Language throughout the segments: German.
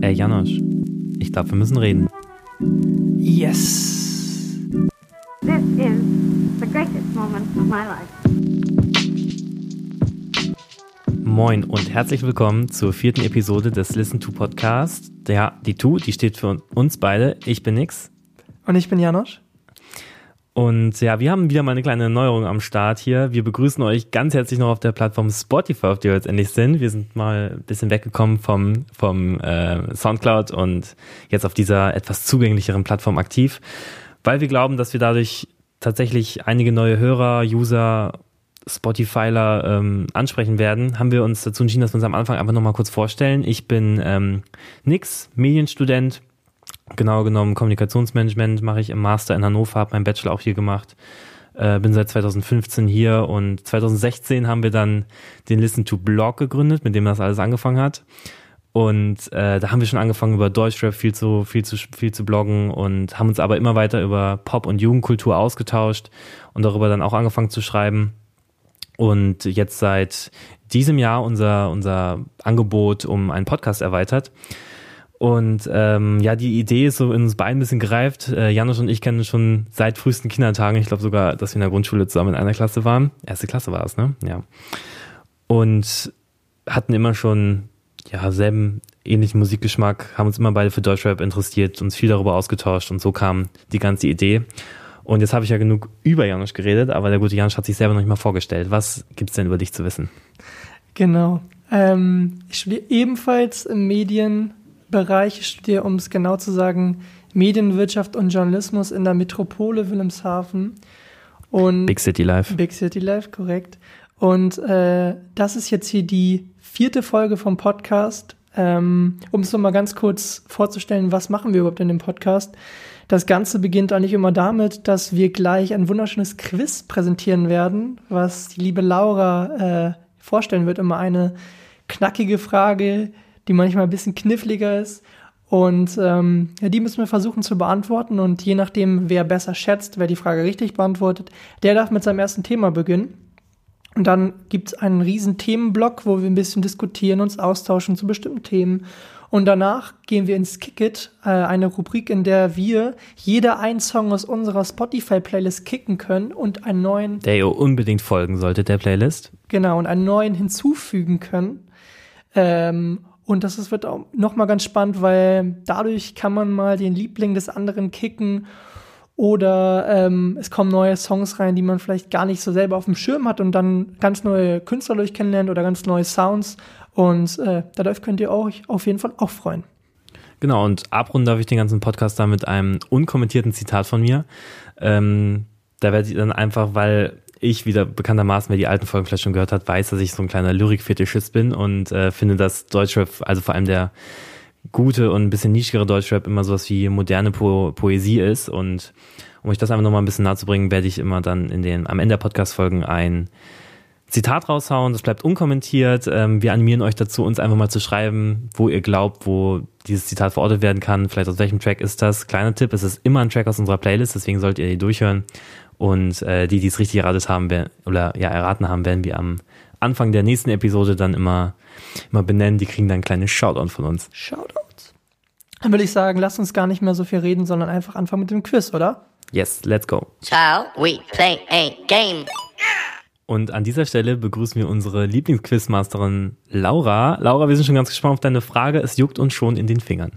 Ey, Janosch, ich glaube, wir müssen reden. Yes. This is the greatest moment of my life. Moin und herzlich willkommen zur vierten Episode des Listen to Podcast. Ja, die Tu, die steht für uns beide. Ich bin Nix. Und ich bin Janosch. Und ja, wir haben wieder mal eine kleine Neuerung am Start hier. Wir begrüßen euch ganz herzlich noch auf der Plattform Spotify, auf der wir jetzt endlich sind. Wir sind mal ein bisschen weggekommen vom, vom äh, Soundcloud und jetzt auf dieser etwas zugänglicheren Plattform aktiv, weil wir glauben, dass wir dadurch tatsächlich einige neue Hörer, User, Spotifyler ähm, ansprechen werden, haben wir uns dazu entschieden, dass wir uns am Anfang einfach nochmal kurz vorstellen. Ich bin ähm, Nix, Medienstudent, Genau genommen Kommunikationsmanagement mache ich im Master in Hannover, habe meinen Bachelor auch hier gemacht. Äh, bin seit 2015 hier und 2016 haben wir dann den Listen to Blog gegründet, mit dem das alles angefangen hat. Und äh, da haben wir schon angefangen über Deutschrap viel zu viel zu viel zu bloggen und haben uns aber immer weiter über Pop und Jugendkultur ausgetauscht und darüber dann auch angefangen zu schreiben. Und jetzt seit diesem Jahr unser unser Angebot um einen Podcast erweitert. Und ähm, ja, die Idee ist so in uns beiden ein bisschen gereift. Äh, Janusz und ich kennen schon seit frühesten Kindertagen. Ich glaube sogar, dass wir in der Grundschule zusammen in einer Klasse waren. Erste Klasse war es, ne? Ja. Und hatten immer schon ja selben ähnlichen Musikgeschmack, haben uns immer beide für Deutschrap interessiert, uns viel darüber ausgetauscht und so kam die ganze Idee. Und jetzt habe ich ja genug über Janusz geredet, aber der gute Janusz hat sich selber noch nicht mal vorgestellt. Was gibt's denn über dich zu wissen? Genau. Ähm, ich studiere ebenfalls Medien Bereich. Ich studiere, um es genau zu sagen, Medienwirtschaft und Journalismus in der Metropole Wilhelmshaven. Und Big City Life. Big City Life, korrekt. Und äh, das ist jetzt hier die vierte Folge vom Podcast. Ähm, um es nochmal ganz kurz vorzustellen, was machen wir überhaupt in dem Podcast? Das Ganze beginnt eigentlich immer damit, dass wir gleich ein wunderschönes Quiz präsentieren werden, was die liebe Laura äh, vorstellen wird. Immer eine knackige Frage, die manchmal ein bisschen kniffliger ist. Und ähm, ja, die müssen wir versuchen zu beantworten. Und je nachdem, wer besser schätzt, wer die Frage richtig beantwortet, der darf mit seinem ersten Thema beginnen. Und dann gibt es einen riesen Themenblock, wo wir ein bisschen diskutieren, uns austauschen zu bestimmten Themen. Und danach gehen wir ins Kickit, äh, eine Rubrik, in der wir jeder einen Song aus unserer Spotify-Playlist kicken können und einen neuen. Der ihr unbedingt folgen sollte, der Playlist. Genau, und einen neuen hinzufügen können. Ähm, und das ist, wird auch nochmal ganz spannend, weil dadurch kann man mal den Liebling des anderen kicken oder ähm, es kommen neue Songs rein, die man vielleicht gar nicht so selber auf dem Schirm hat und dann ganz neue Künstler durch kennenlernt oder ganz neue Sounds. Und äh, darauf könnt ihr euch auf jeden Fall auch freuen. Genau, und abrunden darf ich den ganzen Podcast da mit einem unkommentierten Zitat von mir. Ähm, da werde ich dann einfach, weil ich wieder bekanntermaßen, wer die alten Folgen vielleicht schon gehört hat, weiß, dass ich so ein kleiner Lyrik-Fetischist bin und äh, finde, dass Deutschrap, also vor allem der gute und ein bisschen nischigere Deutschrap immer sowas wie moderne po Poesie ist und um euch das einfach nochmal ein bisschen nahe zu bringen, werde ich immer dann in den, am Ende der Podcast-Folgen ein Zitat raushauen, das bleibt unkommentiert. Ähm, wir animieren euch dazu, uns einfach mal zu schreiben, wo ihr glaubt, wo dieses Zitat verortet werden kann. Vielleicht aus welchem Track ist das? Kleiner Tipp, es ist immer ein Track aus unserer Playlist, deswegen solltet ihr die durchhören. Und äh, die, die es richtig erratet haben, werden, oder ja, erraten haben, werden wir am Anfang der nächsten Episode dann immer, immer benennen. Die kriegen dann ein kleines Shoutout von uns. Shoutouts. Dann würde ich sagen, lasst uns gar nicht mehr so viel reden, sondern einfach anfangen mit dem Quiz, oder? Yes, let's go. Shall we play a game? Und an dieser Stelle begrüßen wir unsere Lieblingsquizmasterin Laura. Laura, wir sind schon ganz gespannt auf deine Frage. Es juckt uns schon in den Fingern.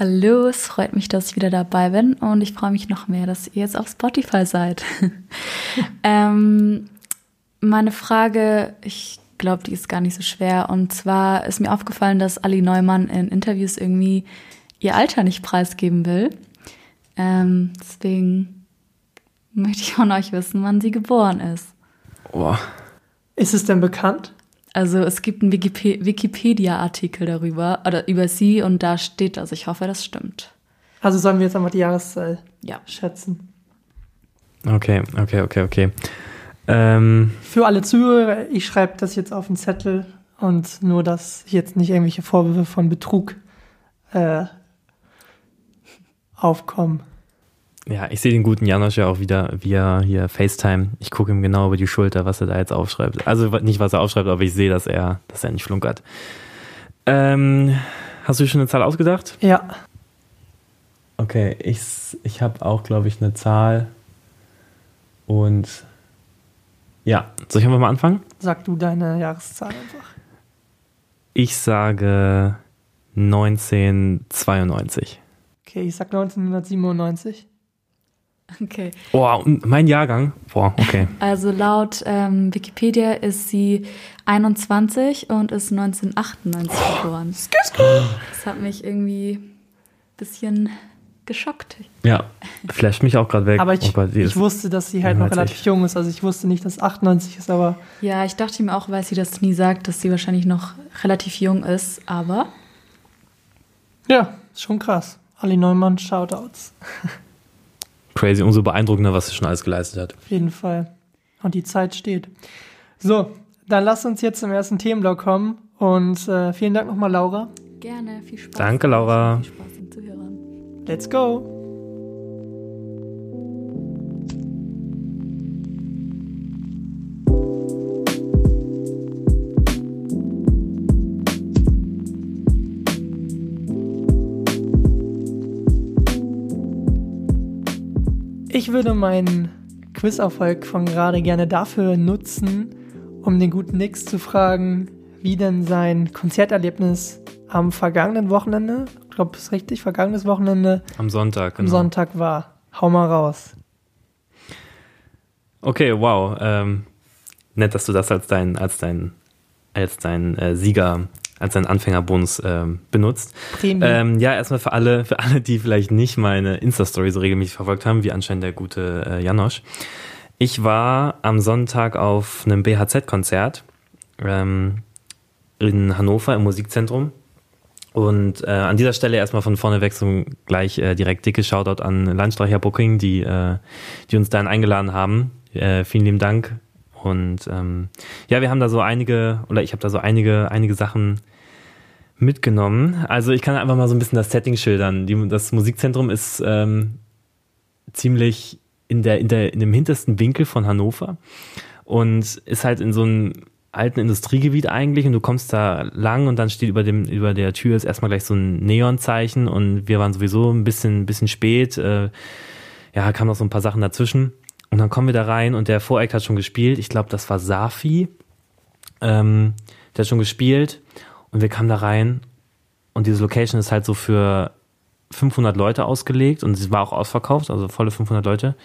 Hallo, es freut mich, dass ich wieder dabei bin und ich freue mich noch mehr, dass ihr jetzt auf Spotify seid. ähm, meine Frage, ich glaube, die ist gar nicht so schwer. Und zwar ist mir aufgefallen, dass Ali Neumann in Interviews irgendwie ihr Alter nicht preisgeben will. Ähm, deswegen möchte ich von euch wissen, wann sie geboren ist. Oh. Ist es denn bekannt? Also es gibt einen Wikipedia-Artikel darüber, oder über sie und da steht das. Ich hoffe, das stimmt. Also sollen wir jetzt einmal die Jahreszahl Ja. schätzen. Okay, okay, okay, okay. Ähm, Für alle Zuhörer, ich schreibe das jetzt auf den Zettel und nur, dass jetzt nicht irgendwelche Vorwürfe von Betrug äh, aufkommen. Ja, ich sehe den guten Janosch ja auch wieder via hier FaceTime. Ich gucke ihm genau über die Schulter, was er da jetzt aufschreibt. Also nicht, was er aufschreibt, aber ich sehe, dass er, dass er nicht flunkert. Ähm, Hast du schon eine Zahl ausgedacht? Ja. Okay, ich, ich habe auch, glaube ich, eine Zahl. Und ja, soll ich einfach mal anfangen? Sag du deine Jahreszahl einfach. Ich sage 1992. Okay, ich sag 1997. Okay. Oh, und mein Jahrgang? Boah, okay. Also laut ähm, Wikipedia ist sie 21 und ist 1998 geboren. Das hat mich irgendwie ein bisschen geschockt. Ja, flasht mich auch gerade weg. Aber ich, oh ich ist- wusste, dass sie halt noch 91. relativ jung ist. Also ich wusste nicht, dass 98 ist, aber Ja, ich dachte mir auch, weil sie das nie sagt, dass sie wahrscheinlich noch relativ jung ist, aber ja, ist schon krass. Ali Neumann, Shoutouts. crazy, umso beeindruckender, was sie schon alles geleistet hat. Auf jeden Fall. Und die Zeit steht. So, dann lass uns jetzt zum ersten Themenblock kommen. Und äh, vielen Dank nochmal, Laura. gerne viel Spaß. Danke, Laura. Viel Spaß im Zuhören. Let's go. Ich würde meinen Quiz-Erfolg von gerade gerne dafür nutzen, um den guten Nix zu fragen, wie denn sein Konzerterlebnis am vergangenen Wochenende, ich glaube, es ist richtig, vergangenes Wochenende Am Sonntag, am genau. Sonntag war. Hau mal raus. Okay, wow. Ähm, nett, dass du das als dein, als dein, als dein äh, Sieger, als dein Anfängerbonus ähm, benutzt. Ähm, ja, erstmal für alle, für alle, die vielleicht nicht meine Insta-Story so regelmäßig verfolgt haben, wie anscheinend der gute äh, Janosch. Ich war am Sonntag auf einem BHZ-Konzert ähm, in Hannover im Musikzentrum. Und äh, an dieser Stelle erstmal von vorne weg so gleich äh, direkt dicke Shoutout an Landstreicher Booking, die, äh, die uns dann eingeladen haben. Äh, vielen lieben Dank. Und ähm, ja, wir haben da so einige, oder ich habe da so einige, einige Sachen mitgenommen. Also ich kann einfach mal so ein bisschen das Setting schildern. Die, das Musikzentrum ist ähm, ziemlich in, der, in, der, in dem hintersten Winkel von Hannover und ist halt in so einem alten Industriegebiet eigentlich und du kommst da lang und dann steht über dem über der Tür ist erstmal gleich so ein Neonzeichen und wir waren sowieso ein bisschen bisschen spät äh, ja kamen noch so ein paar Sachen dazwischen und dann kommen wir da rein und der Voreck hat schon gespielt ich glaube das war Safi ähm, der hat schon gespielt und wir kamen da rein und diese Location ist halt so für 500 Leute ausgelegt und sie war auch ausverkauft, also volle 500 Leute.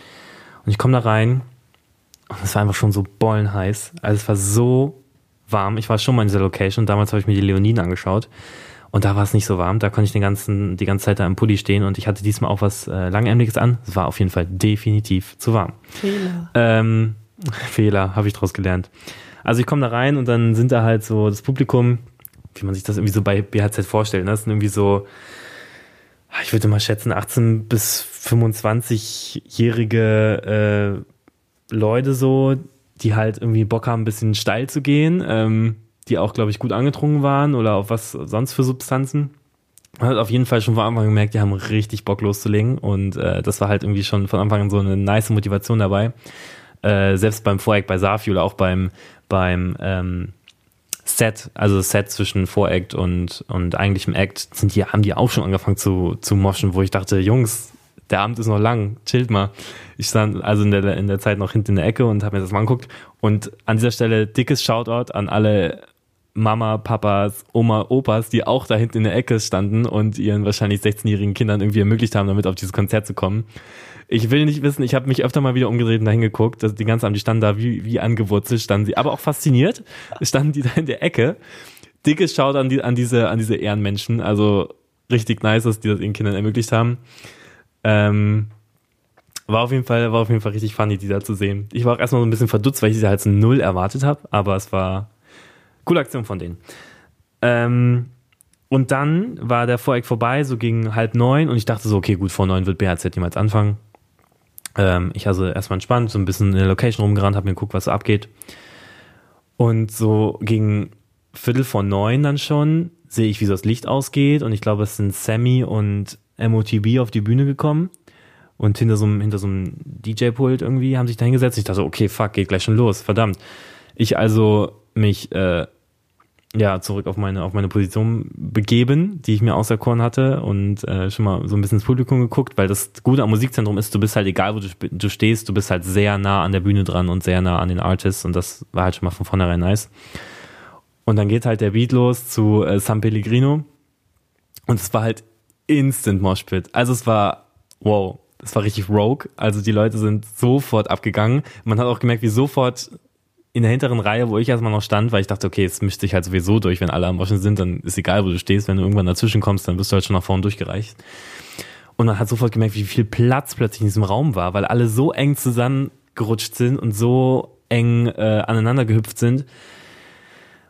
Und ich komme da rein und es war einfach schon so bollenheiß. Also es war so warm. Ich war schon mal in dieser Location. Damals habe ich mir die Leoniden angeschaut und da war es nicht so warm. Da konnte ich den ganzen, die ganze Zeit da im Pulli stehen und ich hatte diesmal auch was äh, Langärmliches an. Es war auf jeden Fall definitiv zu warm. Fehler. Ähm, Fehler, habe ich daraus gelernt. Also ich komme da rein und dann sind da halt so das Publikum, wie man sich das irgendwie so bei BHZ vorstellt. Ne? Das sind irgendwie so, ich würde mal schätzen, 18 bis 25-jährige äh, Leute so, die halt irgendwie Bock haben, ein bisschen steil zu gehen, ähm, die auch, glaube ich, gut angetrunken waren oder auf was sonst für Substanzen. Man hat auf jeden Fall schon von Anfang an gemerkt, die haben richtig Bock loszulegen und äh, das war halt irgendwie schon von Anfang an so eine nice Motivation dabei. Äh, selbst beim Voreck bei Safi oder auch beim, beim ähm, Set, also Set zwischen Voract und, und eigentlichem Act, sind die, haben die auch schon angefangen zu, zu moschen, wo ich dachte, Jungs, der Abend ist noch lang, chillt mal. Ich stand also in der, in der Zeit noch hinten in der Ecke und habe mir das mal angeguckt. Und an dieser Stelle dickes Shoutout an alle Mama, Papas, Oma, Opas, die auch da hinten in der Ecke standen und ihren wahrscheinlich 16-jährigen Kindern irgendwie ermöglicht haben, damit auf dieses Konzert zu kommen. Ich will nicht wissen, ich habe mich öfter mal wieder umgedreht und dahin geguckt, dass die ganze Abend, die standen da wie, wie angewurzelt, standen sie, aber auch fasziniert, standen die da in der Ecke. Dickes Schaut an, die, an, diese, an diese Ehrenmenschen, also richtig nice, dass die das ihren Kindern ermöglicht haben. Ähm, war auf jeden Fall, war auf jeden Fall richtig funny, die da zu sehen. Ich war auch erstmal so ein bisschen verdutzt, weil ich sie halt so null erwartet habe, aber es war coole Aktion von denen. Ähm, und dann war der Voreck vorbei, so gegen halb neun und ich dachte so, okay, gut, vor neun wird BHZ niemals anfangen. Ähm, ich also erstmal entspannt, so ein bisschen in der Location rumgerannt, habe mir geguckt, was so abgeht. Und so gegen Viertel vor neun dann schon sehe ich, wie so das Licht ausgeht und ich glaube, es sind Sammy und MOTB auf die Bühne gekommen und hinter so einem, hinter so einem DJ-Pult irgendwie haben sich da hingesetzt. Ich dachte, okay, fuck, geht gleich schon los, verdammt. Ich also mich äh, ja, zurück auf meine, auf meine Position begeben, die ich mir auserkoren hatte und äh, schon mal so ein bisschen ins Publikum geguckt, weil das Gute am Musikzentrum ist, du bist halt egal, wo du, du stehst, du bist halt sehr nah an der Bühne dran und sehr nah an den Artists und das war halt schon mal von vornherein nice. Und dann geht halt der Beat los zu äh, San Pellegrino und es war halt instant Moshpit. Also es war, wow, es war richtig rogue. Also die Leute sind sofort abgegangen. Man hat auch gemerkt, wie sofort in der hinteren Reihe, wo ich erstmal noch stand, weil ich dachte, okay, es mischt sich halt sowieso durch, wenn alle am Waschen sind, dann ist egal, wo du stehst, wenn du irgendwann dazwischen kommst, dann wirst du halt schon nach vorne durchgereicht. Und man hat sofort gemerkt, wie viel Platz plötzlich in diesem Raum war, weil alle so eng zusammengerutscht sind und so eng äh, aneinander gehüpft sind.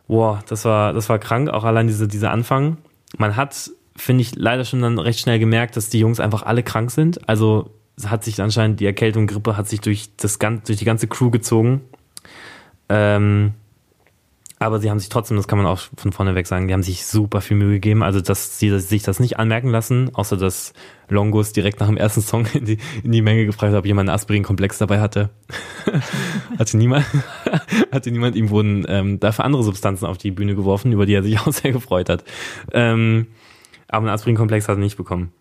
Boah, das war, das war krank, auch allein diese, dieser Anfang. Man hat, finde ich, leider schon dann recht schnell gemerkt, dass die Jungs einfach alle krank sind. Also hat sich anscheinend die Erkältung, Grippe hat sich durch das durch die ganze Crew gezogen. Ähm, aber sie haben sich trotzdem, das kann man auch von vorne weg sagen, die haben sich super viel Mühe gegeben. Also, dass sie sich das nicht anmerken lassen, außer dass Longus direkt nach dem ersten Song in die, in die Menge gefragt hat, ob jemand einen Aspirin-Komplex dabei hatte. hatte niemand, hatte niemand, ihm wurden ähm, dafür andere Substanzen auf die Bühne geworfen, über die er sich auch sehr gefreut hat. Ähm, aber einen Aspirin-Komplex hat er nicht bekommen.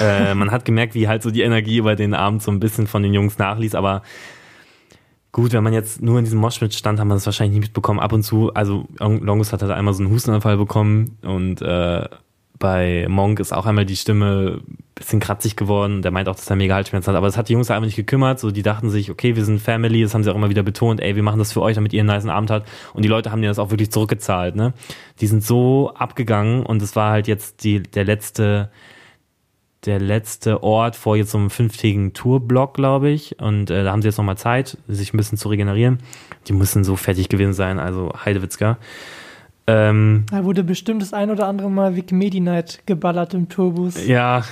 äh, man hat gemerkt, wie halt so die Energie über den Abend so ein bisschen von den Jungs nachließ, aber Gut, wenn man jetzt nur in diesem Moshpit stand, haben wir das wahrscheinlich nicht mitbekommen. Ab und zu, also Longus hat halt einmal so einen Hustenanfall bekommen und äh, bei Monk ist auch einmal die Stimme bisschen kratzig geworden. Der meint auch, dass er mega Halsschmerzen hat. Aber das hat die Jungs einfach nicht gekümmert. So, die dachten sich, okay, wir sind Family. Das haben sie auch immer wieder betont. Ey, wir machen das für euch, damit ihr einen nice Abend habt. Und die Leute haben dir das auch wirklich zurückgezahlt. Ne? Die sind so abgegangen und es war halt jetzt die, der letzte der letzte Ort vor jetzt so einem fünftägigen Tourblock, glaube ich. Und äh, da haben sie jetzt nochmal Zeit, sich ein bisschen zu regenerieren. Die müssen so fertig gewesen sein, also Heidewitzka. Ähm, da wurde bestimmt das ein oder andere Mal Vic Medi Night geballert im Tourbus. Ja,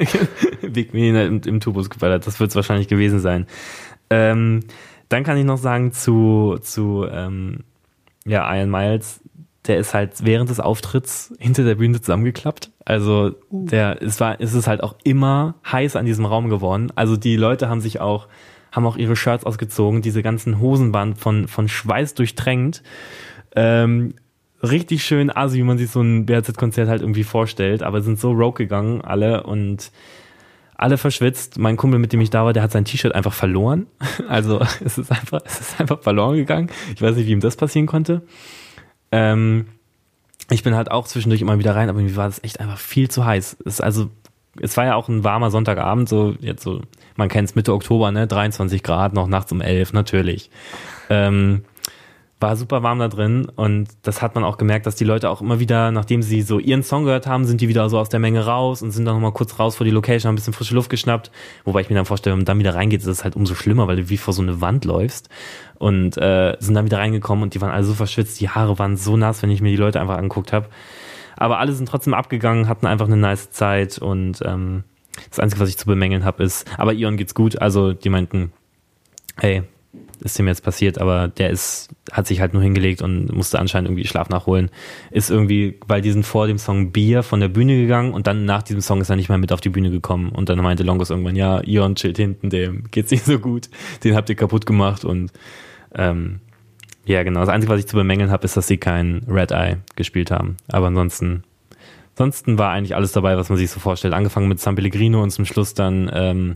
Vic Medi Night im, im Tourbus geballert, das wird es wahrscheinlich gewesen sein. Ähm, dann kann ich noch sagen zu, zu ähm, ja, Iron Miles, der ist halt während des Auftritts hinter der Bühne zusammengeklappt. Also uh. der, es war, es ist halt auch immer heiß an diesem Raum geworden. Also die Leute haben sich auch, haben auch ihre Shirts ausgezogen, diese ganzen Hosenband von, von Schweiß durchtränkt. Ähm, richtig schön assi, wie man sich so ein BRZ-Konzert halt irgendwie vorstellt, aber sind so rogue gegangen, alle und alle verschwitzt. Mein Kumpel, mit dem ich da war, der hat sein T-Shirt einfach verloren. Also es ist einfach, es ist einfach verloren gegangen. Ich weiß nicht, wie ihm das passieren konnte. Ähm, ich bin halt auch zwischendurch immer wieder rein, aber mir war das echt einfach viel zu heiß. Es, also, es war ja auch ein warmer Sonntagabend, so jetzt so, man kennt es Mitte Oktober, ne, 23 Grad, noch nachts um 11, natürlich. Ähm, war super warm da drin und das hat man auch gemerkt, dass die Leute auch immer wieder, nachdem sie so ihren Song gehört haben, sind die wieder so aus der Menge raus und sind dann nochmal kurz raus vor die Location, haben ein bisschen frische Luft geschnappt. Wobei ich mir dann vorstelle, wenn man dann wieder reingeht, ist es halt umso schlimmer, weil du wie vor so eine Wand läufst und äh, sind dann wieder reingekommen und die waren alle so verschwitzt, die Haare waren so nass, wenn ich mir die Leute einfach angeguckt habe. Aber alle sind trotzdem abgegangen, hatten einfach eine nice Zeit und ähm, das Einzige, was ich zu bemängeln habe, ist, aber Ion geht's gut, also die meinten, hey, ist dem jetzt passiert, aber der ist, hat sich halt nur hingelegt und musste anscheinend irgendwie Schlaf nachholen. Ist irgendwie, weil die sind vor dem Song Bier von der Bühne gegangen und dann nach diesem Song ist er nicht mehr mit auf die Bühne gekommen. Und dann meinte Longos irgendwann, ja, Ion chillt hinten, dem geht's nicht so gut, den habt ihr kaputt gemacht und ähm, ja, genau. Das Einzige, was ich zu bemängeln habe, ist, dass sie kein Red Eye gespielt haben. Aber ansonsten, ansonsten war eigentlich alles dabei, was man sich so vorstellt. Angefangen mit San Pellegrino und zum Schluss dann ähm,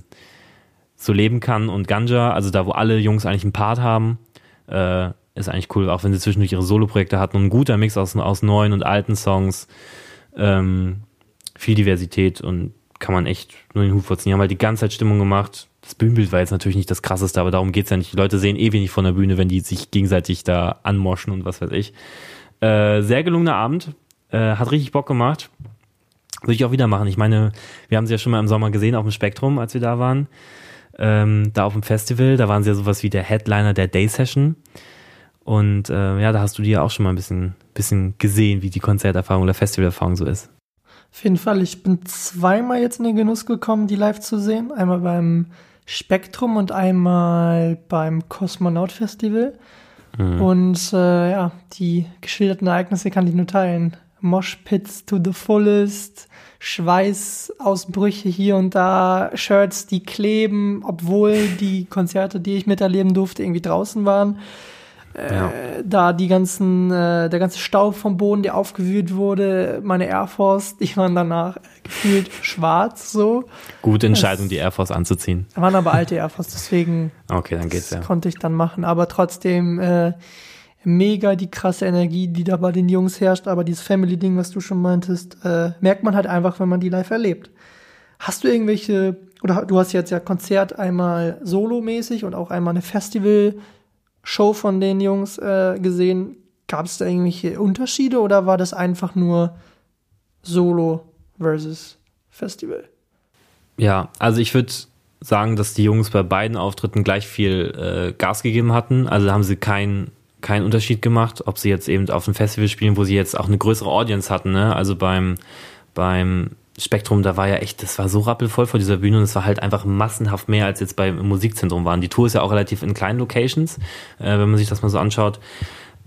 so leben kann und Ganja, also da, wo alle Jungs eigentlich einen Part haben, äh, ist eigentlich cool, auch wenn sie zwischendurch ihre Solo-Projekte hatten. Und ein guter Mix aus, aus neuen und alten Songs, ähm, viel Diversität und kann man echt nur den Hut vorziehen. Die haben halt die ganze Zeit Stimmung gemacht. Das Bühnenbild war jetzt natürlich nicht das krasseste, aber darum geht's ja nicht. Die Leute sehen eh wenig von der Bühne, wenn die sich gegenseitig da anmoschen und was weiß ich. Äh, sehr gelungener Abend, äh, hat richtig Bock gemacht. Würde ich auch wieder machen. Ich meine, wir haben sie ja schon mal im Sommer gesehen auf dem Spektrum, als wir da waren ähm, da auf dem Festival. Da waren sie ja sowas wie der Headliner der Day Session. Und äh, ja, da hast du dir ja auch schon mal ein bisschen, bisschen gesehen, wie die Konzerterfahrung oder Festivalerfahrung so ist. Auf jeden Fall, ich bin zweimal jetzt in den Genuss gekommen, die live zu sehen. Einmal beim Spektrum und einmal beim Kosmonaut Festival. Mhm. Und äh, ja, die geschilderten Ereignisse kann ich nur teilen. Moshpits to the fullest, Schweißausbrüche hier und da, Shirts, die kleben, obwohl die Konzerte, die ich miterleben durfte, irgendwie draußen waren. Äh, Ja. da die ganzen, äh, der ganze Staub vom Boden, der aufgewühlt wurde, meine Air Force, die waren danach gefühlt schwarz so. Gute Entscheidung, die Air Force anzuziehen. Waren aber alte Air Force, deswegen Okay, dann geht's das ja. konnte ich dann machen. Aber trotzdem äh, mega die krasse Energie, die da bei den Jungs herrscht. Aber dieses Family-Ding, was du schon meintest, äh, merkt man halt einfach, wenn man die live erlebt. Hast du irgendwelche, oder du hast jetzt ja Konzert einmal solomäßig und auch einmal eine Festival-Show von den Jungs äh, gesehen. Gab es da irgendwelche Unterschiede oder war das einfach nur Solo versus Festival? Ja, also ich würde sagen, dass die Jungs bei beiden Auftritten gleich viel äh, Gas gegeben hatten. Also haben sie keinen keinen Unterschied gemacht, ob sie jetzt eben auf einem Festival spielen, wo sie jetzt auch eine größere Audience hatten. Ne? Also beim, beim Spektrum, da war ja echt, das war so rappelvoll vor dieser Bühne und es war halt einfach massenhaft mehr, als jetzt beim Musikzentrum waren. Die Tour ist ja auch relativ in kleinen Locations, äh, wenn man sich das mal so anschaut.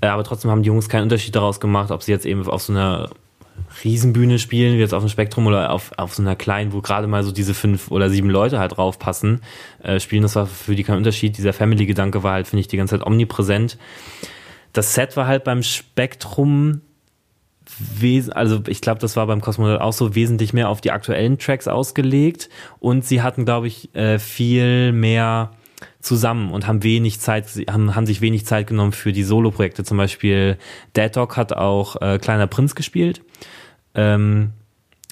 Äh, aber trotzdem haben die Jungs keinen Unterschied daraus gemacht, ob sie jetzt eben auf so einer Riesenbühne spielen, wie jetzt auf dem Spektrum oder auf, auf so einer kleinen, wo gerade mal so diese fünf oder sieben Leute halt draufpassen, äh, spielen. Das war für die kein Unterschied. Dieser Family-Gedanke war halt, finde ich, die ganze Zeit omnipräsent. Das Set war halt beim Spektrum, also ich glaube, das war beim Cosmonaut auch so, wesentlich mehr auf die aktuellen Tracks ausgelegt. Und sie hatten, glaube ich, äh, viel mehr zusammen und haben wenig Zeit, haben, haben sich wenig Zeit genommen für die Solo-Projekte. Zum Beispiel Dead Dog hat auch äh, Kleiner Prinz gespielt. Ähm,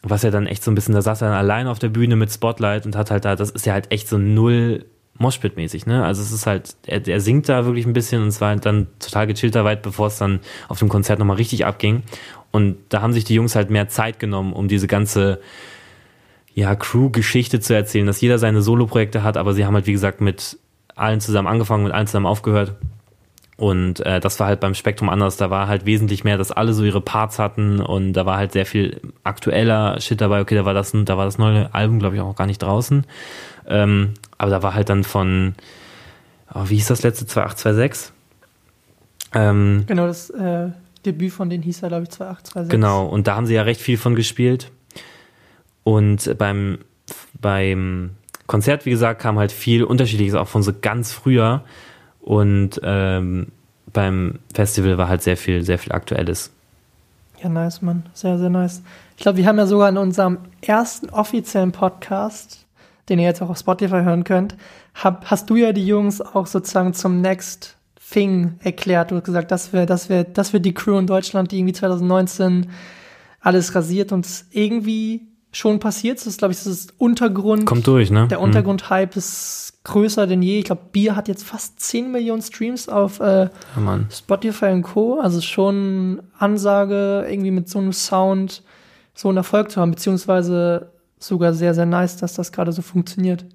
was ja dann echt so ein bisschen, da saß er dann allein auf der Bühne mit Spotlight und hat halt da, das ist ja halt echt so null Moshpit-mäßig, ne? Also es ist halt, er, er singt da wirklich ein bisschen und es war dann total gechillter weit, bevor es dann auf dem Konzert nochmal richtig abging. Und da haben sich die Jungs halt mehr Zeit genommen, um diese ganze ja, Crew-Geschichte zu erzählen, dass jeder seine Solo-Projekte hat, aber sie haben halt, wie gesagt, mit allen zusammen angefangen, mit allen zusammen aufgehört. Und äh, das war halt beim Spektrum anders. Da war halt wesentlich mehr, dass alle so ihre Parts hatten und da war halt sehr viel aktueller Shit dabei. Okay, da war das, da war das neue Album, glaube ich, auch gar nicht draußen. Ähm, aber da war halt dann von, oh, wie hieß das letzte? 2826? Ähm, Genau, das äh, Debüt von denen hieß ja, glaube ich, 2826. Genau, und da haben sie ja recht viel von gespielt. Und beim, beim Konzert, wie gesagt, kam halt viel Unterschiedliches, auch von so ganz früher. Und ähm, beim Festival war halt sehr viel, sehr viel Aktuelles. Ja, nice, Mann. Sehr, sehr nice. Ich glaube, wir haben ja sogar in unserem ersten offiziellen Podcast, den ihr jetzt auch auf Spotify hören könnt, hab, hast du ja die Jungs auch sozusagen zum Next Thing erklärt. Du hast gesagt, das wäre das wär, das wär die Crew in Deutschland, die irgendwie 2019 alles rasiert und es irgendwie schon passiert. Das ist, glaube ich, das ist Untergrund. Kommt durch, ne? Der Mhm. Untergrund-Hype ist größer denn je. Ich glaube, Bier hat jetzt fast 10 Millionen Streams auf äh, Ja. Spotify und Co. Also schon Ansage, irgendwie mit so einem Sound so einen Erfolg zu haben, beziehungsweise sogar sehr, sehr nice, dass das gerade so funktioniert.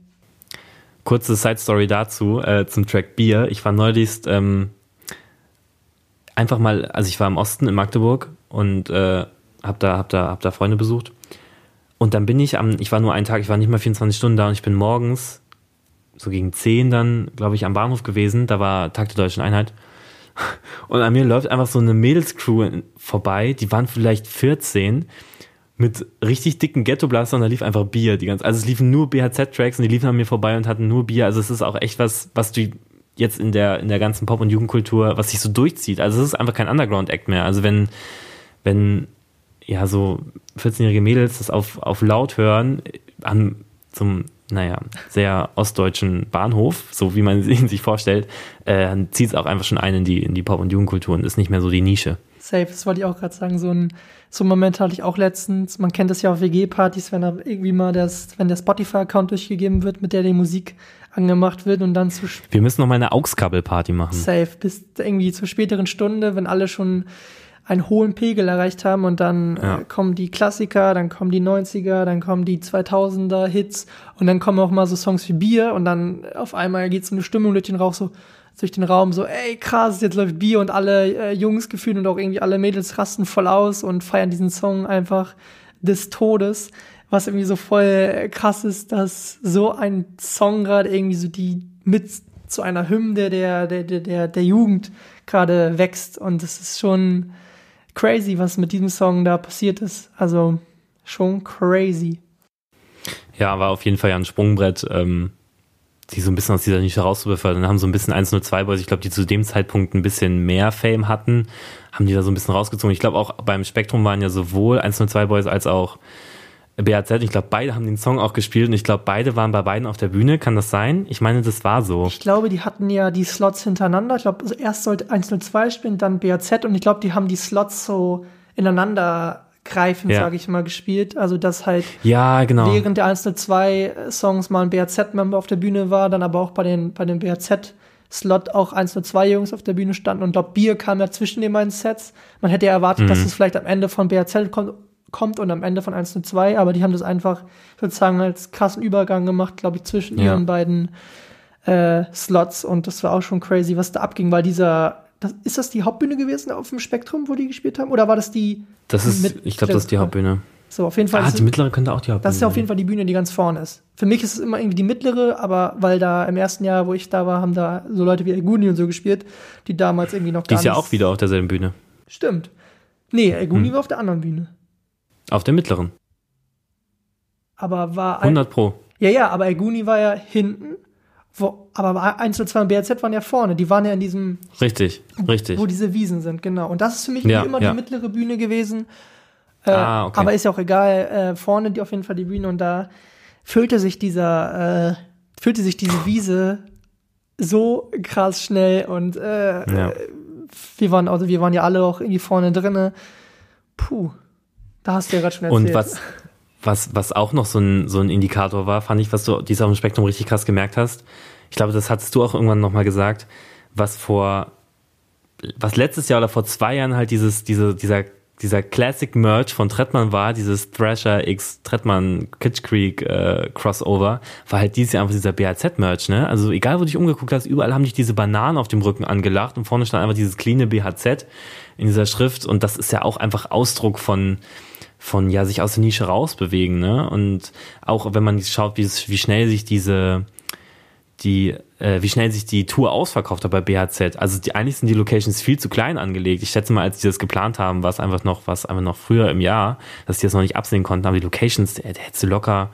Kurze Side Story dazu, äh, zum Track Bier. Ich war neulich ähm, einfach mal, also ich war im Osten in Magdeburg und äh, hab da, hab da, hab da Freunde besucht. Und dann bin ich am, ich war nur einen Tag, ich war nicht mal 24 Stunden da und ich bin morgens so gegen 10 dann, glaube ich, am Bahnhof gewesen. Da war Tag der Deutschen Einheit. Und an mir läuft einfach so eine Mädelscrew vorbei, die waren vielleicht 14 mit richtig dicken Ghetto-Blaster und da lief einfach Bier. Die ganze, also es liefen nur BHZ-Tracks und die liefen an mir vorbei und hatten nur Bier. Also es ist auch echt was, was du jetzt in der, in der ganzen Pop- und Jugendkultur, was sich so durchzieht. Also es ist einfach kein Underground-Act mehr. Also wenn, wenn, ja, so 14-jährige Mädels das auf, auf laut hören, an, zum, naja, sehr ostdeutschen Bahnhof, so wie man ihn sich vorstellt, äh, zieht es auch einfach schon ein in die, in die Pop- und Jugendkultur und ist nicht mehr so die Nische. Safe, das wollte ich auch gerade sagen. So ein, so einen Moment hatte ich auch letztens. Man kennt das ja auf WG-Partys, wenn da irgendwie mal das, wenn der Spotify-Account durchgegeben wird, mit der die Musik angemacht wird und dann zu Wir müssen noch mal eine AUX-Kabel-Party machen. safe bis irgendwie zur späteren Stunde, wenn alle schon einen hohen Pegel erreicht haben und dann Ja. äh, kommen die Klassiker, dann kommen die 90er, dann kommen die 2000er Hits und dann kommen auch mal so Songs wie Bier und dann auf einmal geht so eine Stimmung durch den Rauch so durch den Raum so, ey krass, jetzt läuft Bier und alle äh, Jungs gefühlt und auch irgendwie alle Mädels rasten voll aus und feiern diesen Song einfach des Todes, was irgendwie so voll krass ist, dass so ein Song gerade irgendwie so die mit zu einer Hymne der, der, der, der, der Jugend gerade wächst und es ist schon crazy, was mit diesem Song da passiert ist. Also schon crazy. Ja, war auf jeden Fall ja ein Sprungbrett. Ähm, die so ein bisschen aus dieser Nische rauszubefördern. Haben so ein bisschen 102 Boys, ich glaube, die zu dem Zeitpunkt ein bisschen mehr Fame hatten, haben die da so ein bisschen rausgezogen. Ich glaube auch beim Spektrum waren ja sowohl 102 Boys als auch BAZ. Ich glaube, beide haben den Song auch gespielt und ich glaube, beide waren bei beiden auf der Bühne. Kann das sein? Ich meine, das war so. Ich glaube, die hatten ja die Slots hintereinander. Ich glaube, erst sollte 102 spielen, dann BAZ und ich glaube, die haben die Slots so ineinander greifend, Ja. sage ich mal, gespielt. Also, dass halt Ja, genau. während der 102 Songs mal ein BAZ-Member auf der Bühne war, dann aber auch bei den, bei den BAZ-Slot auch 102 Jungs auf der Bühne standen und dort Bier kam ja zwischen den beiden Sets. Man hätte ja erwartet, dass es vielleicht am Ende von BAZ kommt, kommt und am Ende von 102, aber die haben das einfach sozusagen als krassen Übergang gemacht, glaube ich, zwischen Ja. ihren beiden äh, Slots und das war auch schon crazy, was da abging, weil dieser das, ist das die Hauptbühne gewesen auf dem Spektrum, wo die gespielt haben? Oder war das die? Das ist, mit- ich glaube, das ist die Hauptbühne. So, auf jeden Fall. Ah, die mittlere könnte auch die Hauptbühne das ist ja auf jeden Fall die Bühne, die ganz vorne ist. Für mich ist es immer irgendwie die mittlere, aber weil da im ersten Jahr, wo ich da war, haben da so Leute wie Elguni und so gespielt, die damals irgendwie noch Die gar ist ja auch wieder auf derselben Bühne. Stimmt. Nee, Hm. Elguni war auf der anderen Bühne. Auf der mittleren. Aber war. ein- 100 Pro. Ja, ja, aber Elguni war ja hinten. Wo, aber 1 und 2 und BRZ waren ja vorne. Die waren ja in diesem, Richtig, richtig. wo diese Wiesen sind, genau. Und das ist für mich Ja, immer ja. die mittlere Bühne gewesen. Äh, Ah, okay. Aber ist ja auch egal. Äh, vorne die auf jeden Fall die Bühne und da füllte sich dieser, äh, füllte sich diese Wiese so krass schnell und äh, Ja. wir waren, also wir waren ja alle auch irgendwie vorne drinne. Puh, da hast du ja gerade schon erzählt. Und was, was, was auch noch so ein, so ein Indikator war, fand ich, was du dies auf dem Spektrum richtig krass gemerkt hast. Ich glaube, das hattest du auch irgendwann nochmal gesagt, was vor, was letztes Jahr oder vor zwei Jahren halt dieses, diese, dieser, dieser Classic Merch von Trettmann war, dieses Thrasher X Trettmann Kitsch Creek äh, Crossover, war halt dieses Jahr einfach dieser BHZ Merch, ne? Also egal, wo du dich umgeguckt hast, überall haben dich diese Bananen auf dem Rücken angelacht und vorne stand einfach dieses cleane BHZ in dieser Schrift und das ist ja auch einfach Ausdruck von, von ja sich aus der Nische rausbewegen, ne? Und auch wenn man schaut, wie, wie schnell sich diese die äh, wie schnell sich die Tour ausverkauft hat bei BHZ. Also die eigentlich sind die Locations viel zu klein angelegt. Ich schätze mal, als die das geplant haben, war es einfach noch was einfach noch früher im Jahr, dass die das noch nicht absehen konnten. Aber die Locations, äh, da hättest locker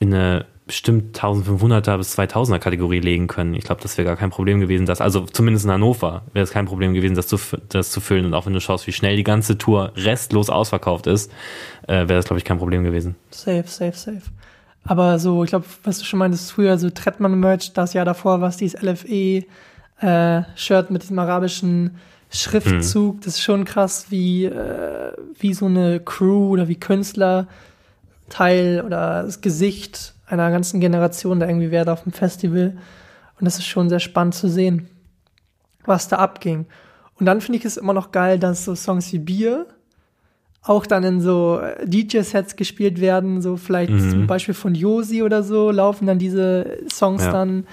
in eine bestimmt 1500er bis 2000er Kategorie legen können. Ich glaube, das wäre gar kein Problem gewesen, das also zumindest in Hannover wäre es kein Problem gewesen, das zu das zu füllen. Und auch wenn du schaust, wie schnell die ganze Tour restlos ausverkauft ist, äh, wäre das glaube ich kein Problem gewesen. Safe, safe, safe. Aber so, ich glaube, was du schon meintest, früher so Trettmann-Merch, das Jahr davor war es dieses LFE-Shirt mit diesem arabischen Schriftzug. Das ist schon krass, wie, äh, wie so eine Crew oder wie Künstler Teil oder das Gesicht einer ganzen Generation da irgendwie werden auf dem Festival. Und das ist schon sehr spannend zu sehen, was da abging. Und dann finde ich es immer noch geil, dass so Songs wie Bier auch dann in so äh, DJ-Sets gespielt werden, so vielleicht Mhm. zum Beispiel von Josi oder so, laufen dann diese Songs Ja. dann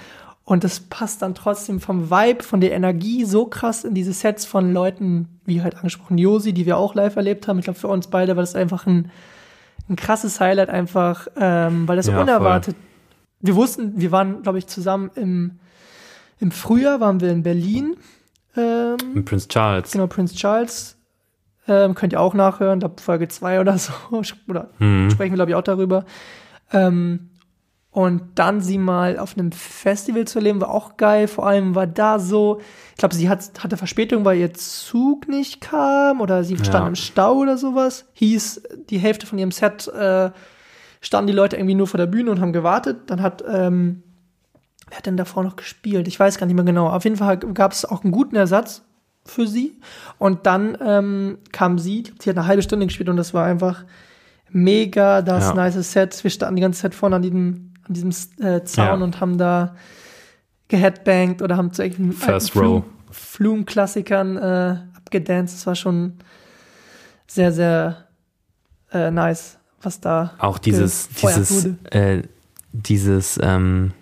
und das passt dann trotzdem vom Vibe, von der Energie so krass in diese Sets von Leuten, wie halt angesprochen Josi, die wir auch live erlebt haben. Ich glaube, für uns beide war das einfach ein, ein krasses Highlight einfach, ähm, weil das Ja, voll. unerwartet. Wir wussten, wir waren, glaube ich, zusammen im, im Frühjahr waren wir in Berlin. Ähm, Mit Prince Charles. Genau, Prince Charles. Ähm, könnt ihr auch nachhören, da Folge 2 oder so. Oder Mhm. sprechen wir, glaube ich, auch darüber. Ähm, und dann sie mal auf einem Festival zu erleben, war auch geil. Vor allem war da so, ich glaube, sie hat, hatte Verspätung, weil ihr Zug nicht kam oder sie stand Ja. im Stau oder sowas. Hieß, die Hälfte von ihrem Set äh, standen die Leute irgendwie nur vor der Bühne und haben gewartet. Dann hat, ähm, wer hat denn davor noch gespielt? Ich weiß gar nicht mehr genau. Auf jeden Fall gab es auch einen guten Ersatz für sie. Und dann ähm, kam sie, sie hat eine halbe Stunde gespielt und das war einfach mega das Ja. nice Set. Wir standen die ganze Zeit vorne an diesem, an diesem äh, Zaun Ja. und haben da geheadbangt oder haben zu irgendwelchen. Flume-Klassikern äh, abgedanced. Das war schon sehr, sehr äh, nice, was da Auch dieses, dieses, äh, dieses, ähm,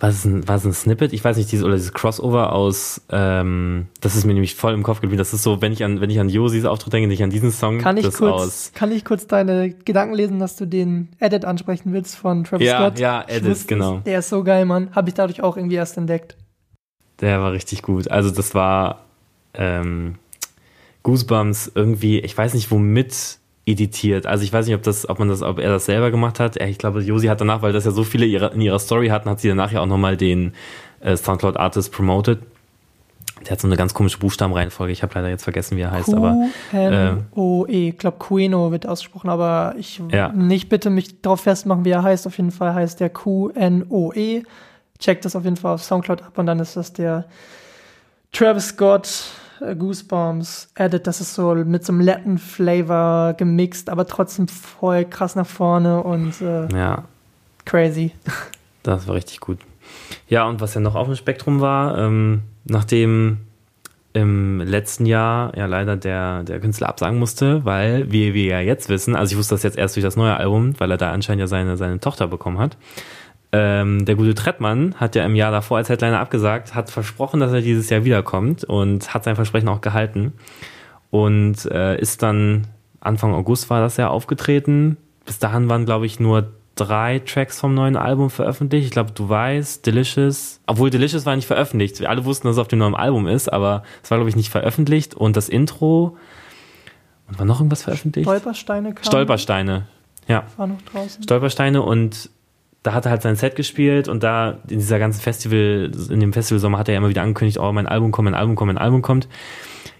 was ist ein, was ist ein Snippet? Ich weiß nicht, dieses, oder dieses Crossover aus, ähm, das ist mir nämlich voll im Kopf geblieben. Das ist so, wenn ich an, wenn ich an Josis Auftritt denke, ich an diesen Song. Kann ich, das kurz, aus. kann ich kurz deine Gedanken lesen, dass du den Edit ansprechen willst von Travis Ja, Scott? ja, Edit, es. genau. Der ist so geil, Mann. Habe ich dadurch auch irgendwie erst entdeckt. Der war richtig gut. Also das war ähm, Goosebumps irgendwie, ich weiß nicht, womit editiert. Also ich weiß nicht, ob das, ob man das, ob er das selber gemacht hat. Ich glaube, Josi hat danach, weil das ja so viele in ihrer Story hatten, hat sie danach ja auch nochmal den äh, Soundcloud Artist promoted. Der hat so eine ganz komische Buchstabenreihenfolge. Ich habe leider jetzt vergessen, wie er heißt. aber Q-N-O-E. Ich glaube, Queno wird ausgesprochen, aber ich ja. nicht bitte mich darauf festmachen, wie er heißt. Auf jeden Fall heißt der Q-N-O-E. Checkt das auf jeden Fall auf Soundcloud ab und dann ist das der Travis Scott äh, Goosebumps Edit. Das ist so mit so einem Latin Flavor gemixt, aber trotzdem voll krass nach vorne und äh, ja. crazy. Das war richtig gut. Ja, und was ja noch auf dem Spektrum war, ähm, nachdem im letzten Jahr ja leider der, der Künstler absagen musste, weil, wie wir ja jetzt wissen, also ich wusste das jetzt erst durch das neue Album, weil er da anscheinend ja seine, seine Tochter bekommen hat. Ähm, der gute Trettmann hat ja im Jahr davor als Headliner abgesagt, hat versprochen, dass er dieses Jahr wiederkommt und hat sein Versprechen auch gehalten. Und äh, ist dann Anfang August war das ja aufgetreten. Bis dahin waren, glaube ich, nur drei Tracks vom neuen Album veröffentlicht. Ich glaube, du weißt, Delicious, obwohl Delicious war nicht veröffentlicht. Wir alle wussten, dass es auf dem neuen Album ist, aber es war, glaube ich, nicht veröffentlicht. Und das Intro, und war noch irgendwas veröffentlicht? Stolpersteine kam. Stolpersteine, ja. War noch draußen. Stolpersteine und da hat er halt sein Set gespielt und da in dieser ganzen Festival, in dem Festivalsommer hat er ja immer wieder angekündigt, oh, mein Album kommt, mein Album kommt, mein Album kommt.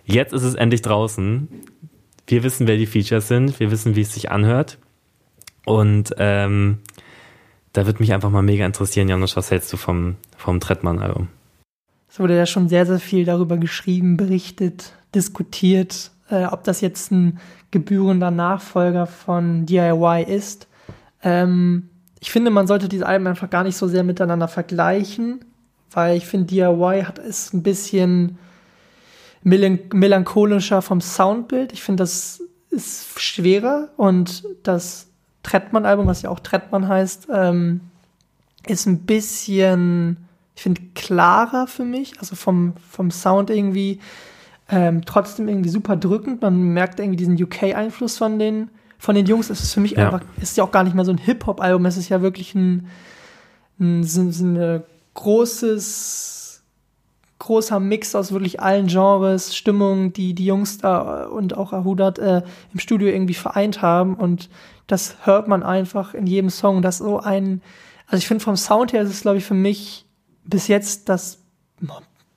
Jetzt ist es endlich draußen. Wir wissen, wer die Features sind. Wir wissen, wie es sich anhört. Und ähm, da wird mich einfach mal mega interessieren, Janusz, was hältst du vom, vom Trettmann-Album? Es wurde ja schon sehr, sehr viel darüber geschrieben, berichtet, diskutiert, äh, ob das jetzt ein gebührender Nachfolger von DIY ist. Ähm, ich finde, man sollte diese Alben einfach gar nicht so sehr miteinander vergleichen, weil ich finde, DIY hat ist ein bisschen melancholischer vom Soundbild. Ich finde, das ist schwerer und das Trettmann-Album, was ja auch Trettmann heißt, ähm, ist ein bisschen, ich finde, klarer für mich, also vom, vom Sound irgendwie, ähm, trotzdem irgendwie super drückend. Man merkt irgendwie diesen UK-Einfluss von den, von den Jungs. Es ist für mich ja. einfach, ist ja auch gar nicht mehr so ein Hip-Hop-Album, es ist ja wirklich ein, ein, ein, ein großes, großer Mix aus wirklich allen Genres, Stimmungen, die die Jungs da und auch Ahudat äh, im Studio irgendwie vereint haben und das hört man einfach in jedem Song. Das so ein, also ich finde vom Sound her ist es, glaube ich, für mich bis jetzt das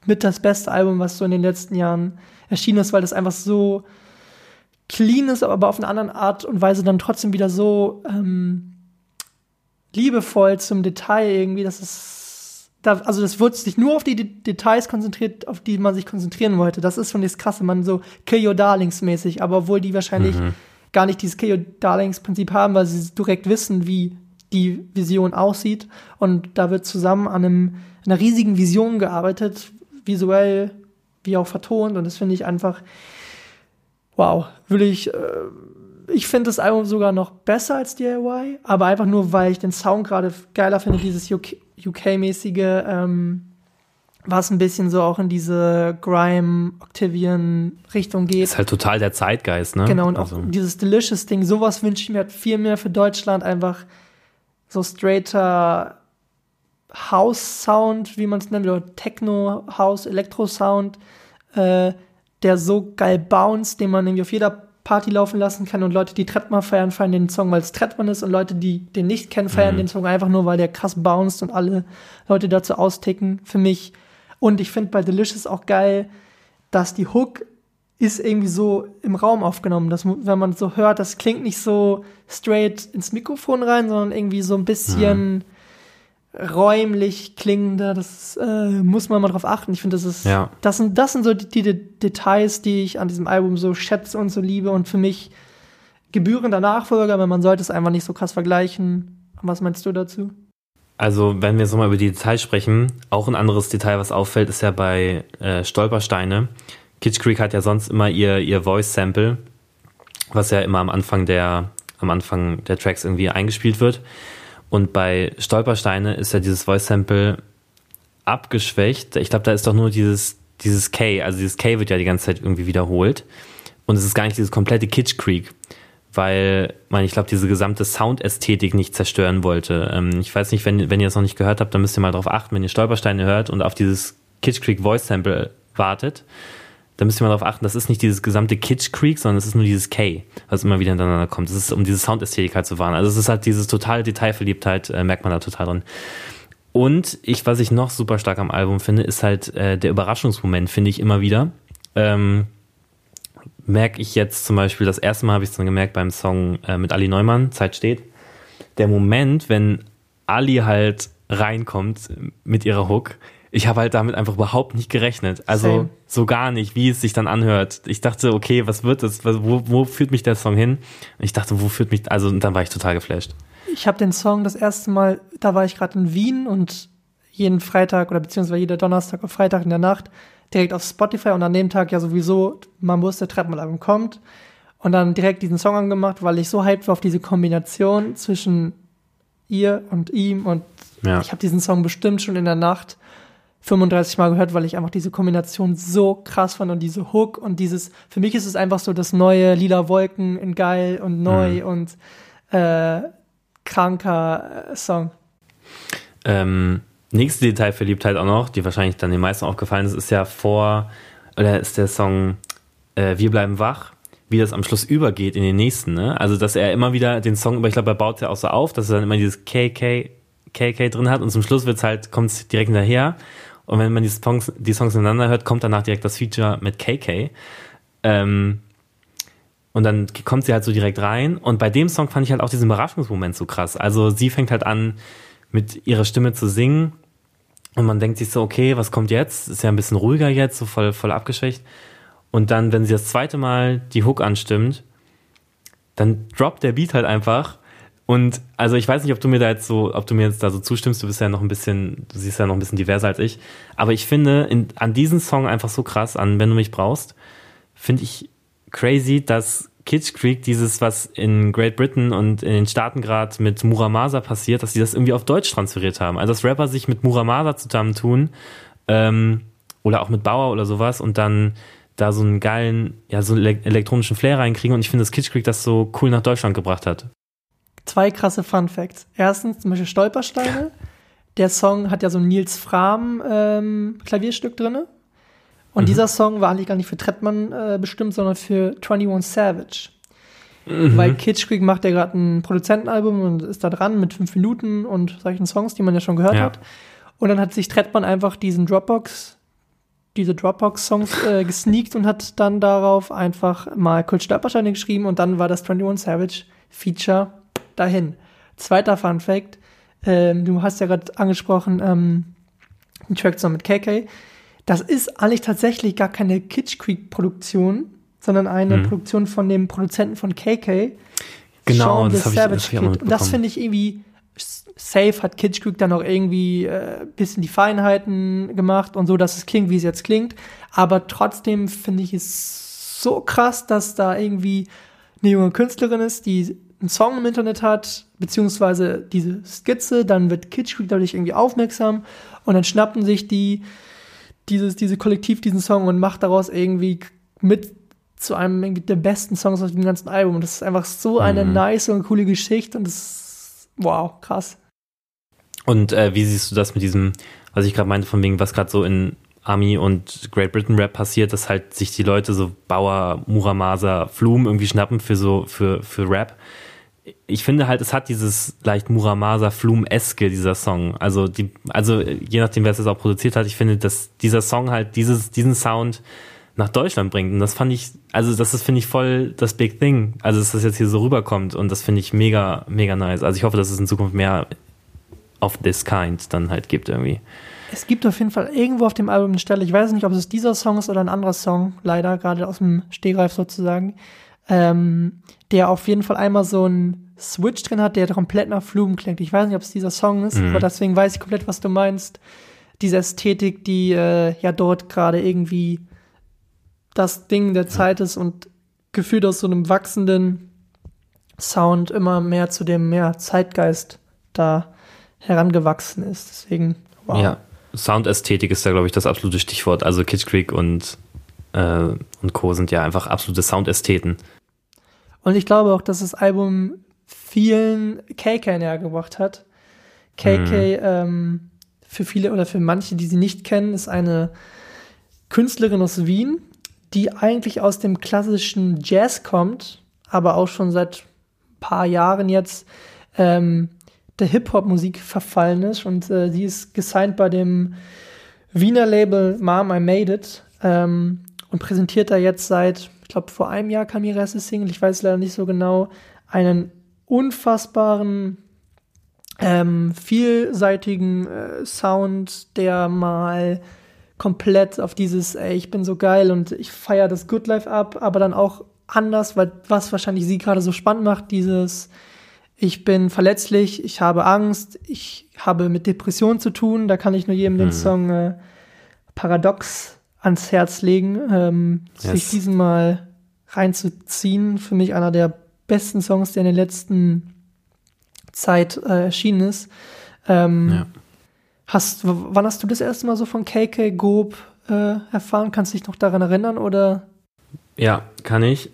mit das beste Album, was so in den letzten Jahren erschienen ist, weil das einfach so clean ist, aber auf eine andere Art und Weise dann trotzdem wieder so ähm, liebevoll zum Detail irgendwie, dass es da, also das wird sich nur auf die De Details konzentriert, auf die man sich konzentrieren wollte. Das ist schon das Krasse, man so Kill Your Darlings mäßig, aber obwohl die wahrscheinlich mhm gar nicht dieses K.O. Darlings-Prinzip haben, weil sie direkt wissen, wie die Vision aussieht. Und da wird zusammen an einem, einer riesigen Vision gearbeitet, visuell wie auch vertont. Und das finde ich einfach, wow, will ich, äh, ich finde das Album sogar noch besser als DIY, aber einfach nur, weil ich den Sound gerade geiler finde, dieses UK-mäßige, ähm, was ein bisschen so auch in diese Grime, Octavian-Richtung geht. Ist halt total der Zeitgeist, ne? Genau, und also. auch dieses Delicious-Ding, sowas wünsche ich mir halt viel mehr für Deutschland, einfach so straighter House-Sound, wie man es nennt, oder Techno-House, Elektro-Sound, äh, der so geil bounce, den man irgendwie auf jeder Party laufen lassen kann und Leute, die Trettmann feiern, feiern den Song, weil es Trettmann ist und Leute, die den nicht kennen, feiern mhm. den Song einfach nur, weil der krass bounced und alle Leute dazu austicken. Für mich und ich finde bei Delicious auch geil, dass die Hook ist irgendwie so im Raum aufgenommen. Dass, wenn man so hört, das klingt nicht so straight ins Mikrofon rein, sondern irgendwie so ein bisschen mhm. Räumlich klingender. Das äh, muss man mal drauf achten. Ich finde, das ist, ja. das sind, das sind so die, die, Details, die ich an diesem Album so schätze und so liebe und für mich gebührender Nachfolger, aber man sollte es einfach nicht so krass vergleichen. Was meinst du dazu? Also, wenn wir jetzt nochmal über die Details sprechen, auch ein anderes Detail, was auffällt, ist ja bei äh, Stolpersteine. Kitsch Creek hat ja sonst immer ihr, ihr Voice-Sample, was ja immer am Anfang der, am Anfang der Tracks irgendwie eingespielt wird. Und bei Stolpersteine ist ja dieses Voice-Sample abgeschwächt. Ich glaube, da ist doch nur dieses, dieses K, also dieses K wird ja die ganze Zeit irgendwie wiederholt. Und es ist gar nicht dieses komplette Kitsch Creek weil man, ich glaube, diese gesamte Soundästhetik nicht zerstören wollte. Ähm, ich weiß nicht, wenn, wenn ihr es noch nicht gehört habt, dann müsst ihr mal darauf achten, wenn ihr Stolpersteine hört und auf dieses Kitsch Creek Voice Sample wartet, da müsst ihr mal darauf achten, das ist nicht dieses gesamte Kitsch Creek, sondern es ist nur dieses K, was immer wieder hintereinander kommt. Das ist, um diese Soundästhetik halt zu wahren. Also es ist halt dieses totale Detailverliebtheit, äh, merkt man da total drin. Und ich, was ich noch super stark am Album finde, ist halt äh, der Überraschungsmoment, finde ich immer wieder. Ähm, merke ich jetzt zum Beispiel, das erste Mal habe ich es dann gemerkt beim Song äh, mit Ali Neumann, Zeit steht. Der Moment, wenn Ali halt reinkommt mit ihrer Hook, ich habe halt damit einfach überhaupt nicht gerechnet. Also Same. so gar nicht, wie es sich dann anhört. Ich dachte, okay, was wird das? Wo, wo führt mich der Song hin? Und ich dachte, wo führt mich, also und dann war ich total geflasht. Ich habe den Song das erste Mal, da war ich gerade in Wien und jeden Freitag oder beziehungsweise jeder Donnerstag auf Freitag in der Nacht direkt auf Spotify und an dem Tag ja sowieso, man wusste, Treppenalbum kommt und dann direkt diesen Song angemacht, weil ich so hyped war auf diese Kombination zwischen ihr und ihm und Ja. ich habe diesen Song bestimmt schon in der Nacht 35 Mal gehört, weil ich einfach diese Kombination so krass fand und diese Hook und dieses, für mich ist es einfach so das neue Lila Wolken in geil und neu und äh, kranker äh, Song. Ähm, nächste Detailverliebtheit auch noch, die wahrscheinlich dann den meisten aufgefallen ist, ist ja vor, oder ist der Song äh, Wir bleiben wach, wie das am Schluss übergeht in den nächsten, ne? Also, dass er immer wieder den Song, aber ich glaube, er baut ja auch so auf, dass er dann immer dieses KK, KK drin hat und zum Schluss wird's halt, kommt's direkt hinterher. Und wenn man die Songs, die Songs ineinander hört, kommt danach direkt das Feature mit KK. Ähm, und dann kommt sie halt so direkt rein. Und bei dem Song fand ich halt auch diesen Überraschungsmoment so krass. Also sie fängt halt an, mit ihrer Stimme zu singen. Und man denkt sich so, okay, was kommt jetzt? Ist ja ein bisschen ruhiger jetzt, so voll, voll abgeschwächt. Und dann, wenn sie das zweite Mal die Hook anstimmt, dann droppt der Beat halt einfach. Und also ich weiß nicht, ob du mir da jetzt so, ob du mir jetzt da so zustimmst, du bist ja noch ein bisschen, du siehst ja noch ein bisschen diverser als ich. Aber ich finde in, an diesen Song einfach so krass, an Wenn du mich brauchst, finde ich crazy, dass Kitsch Creek dieses, was in Great Britain und in den Staaten gerade mit Muramasa passiert, dass sie das irgendwie auf Deutsch transferiert haben. Also dass Rapper sich mit Muramasa zusammentun ähm, oder auch mit Bauer oder sowas und dann da so einen geilen, ja, so einen ele- elektronischen Flair reinkriegen und ich finde, dass Kitsch Creek das so cool nach Deutschland gebracht hat. Zwei krasse Fun Facts. Erstens zum Beispiel Stolpersteine. Der Song hat ja so ein Nils Fram ähm, Klavierstück drinne. Und dieser Song war eigentlich gar nicht für Trettmann äh, bestimmt, sondern für 21 Savage. Weil Kitsch Creek macht ja gerade ein Produzentenalbum und ist da dran mit fünf Minuten und solchen Songs, die man ja schon gehört Ja. hat. Und dann hat sich Trettmann einfach diesen Dropbox, diese Dropbox-Songs äh, gesneakt und hat dann darauf einfach mal Kurt Stolpersteine geschrieben und dann war das 21 Savage Feature dahin. Zweiter Fun Fact, ähm, du hast ja gerade angesprochen, ähm, den Track zusammen mit KK. Das ist eigentlich tatsächlich gar keine Kitsch Creek Produktion, sondern eine Produktion von dem Produzenten von KK. Genau, Sean das the hab ich- das hab ich auch. Und das finde ich irgendwie safe hat Kitsch Creek dann auch irgendwie äh, bisschen die Feinheiten gemacht und so, dass es klingt, wie es jetzt klingt. Aber trotzdem finde ich es so krass, dass da irgendwie eine junge Künstlerin ist, die einen Song im Internet hat, beziehungsweise diese Skizze, dann wird Kitsch Creek dadurch irgendwie aufmerksam und dann schnappen sich die dieses, diese Kollektiv diesen Song und macht daraus irgendwie mit zu einem der besten Songs auf dem ganzen Album. Und das ist einfach so eine Mhm. nice und coole Geschichte und das ist, wow, krass. Und äh, wie siehst du das mit diesem, was ich gerade meinte, von wegen, was gerade so in Army und Great Britain Rap passiert, dass halt sich die Leute so Bauer, Muramasa, Flum irgendwie schnappen für so, für, für Rap. Ich finde halt, es hat dieses leicht Muramasa Flum-eske, dieser Song. Also die, also je nachdem, wer es jetzt auch produziert hat, ich finde, dass dieser Song halt dieses, diesen Sound nach Deutschland bringt. Und das fand ich, also das ist, finde ich, voll das Big Thing. Also, dass das jetzt hier so rüberkommt. Und das finde ich mega, mega nice. Also ich hoffe, dass es in Zukunft mehr of this kind dann halt gibt irgendwie. Es gibt auf jeden Fall irgendwo auf dem Album eine Stelle, ich weiß nicht, ob es dieser Song ist oder ein anderer Song, leider, gerade aus dem Stehgreif sozusagen, ähm, der auf jeden Fall einmal so einen Switch drin hat, der komplett nach Flumen klingt. Ich weiß nicht, ob es dieser Song ist, Mhm. aber deswegen weiß ich komplett, was du meinst. Diese Ästhetik, die äh, ja dort gerade irgendwie das Ding der Zeit ist und gefühlt aus so einem wachsenden Sound immer mehr zu dem mehr Zeitgeist da herangewachsen ist. Deswegen, wow. Ja. Soundästhetik ist da, glaube ich, das absolute Stichwort. Also Kitsch Creek und, äh, und Co. sind ja einfach absolute Soundästheten. Und ich glaube auch, dass das Album vielen KK näher gebracht hat. KK, ähm, für viele oder für manche, die sie nicht kennen, ist eine Künstlerin aus Wien, die eigentlich aus dem klassischen Jazz kommt, aber auch schon seit ein paar Jahren jetzt ähm, der Hip-Hop-Musik verfallen ist. Und äh, sie ist gesigned bei dem Wiener Label Mom I Made It ähm, und präsentiert da jetzt seit, ich glaube, vor einem Jahr kam ihre erste Single, ich weiß leider nicht so genau, einen unfassbaren, ähm, vielseitigen äh, Sound, der mal komplett auf dieses, ey, ich bin so geil und ich feiere das Good Life ab, aber dann auch anders, weil was wahrscheinlich sie gerade so spannend macht, dieses, ich bin verletzlich, ich habe Angst, ich habe mit Depression zu tun, da kann ich nur jedem mhm. den Song äh, Paradox ans Herz legen, ähm, yes. sich diesen mal reinzuziehen. Für mich einer der besten Songs, der in der letzten Zeit äh, erschienen ist. Ähm, ja. Hast, wann hast du das erste Mal so von KK Gob äh, erfahren? Kannst du dich noch daran erinnern oder? Ja, kann ich.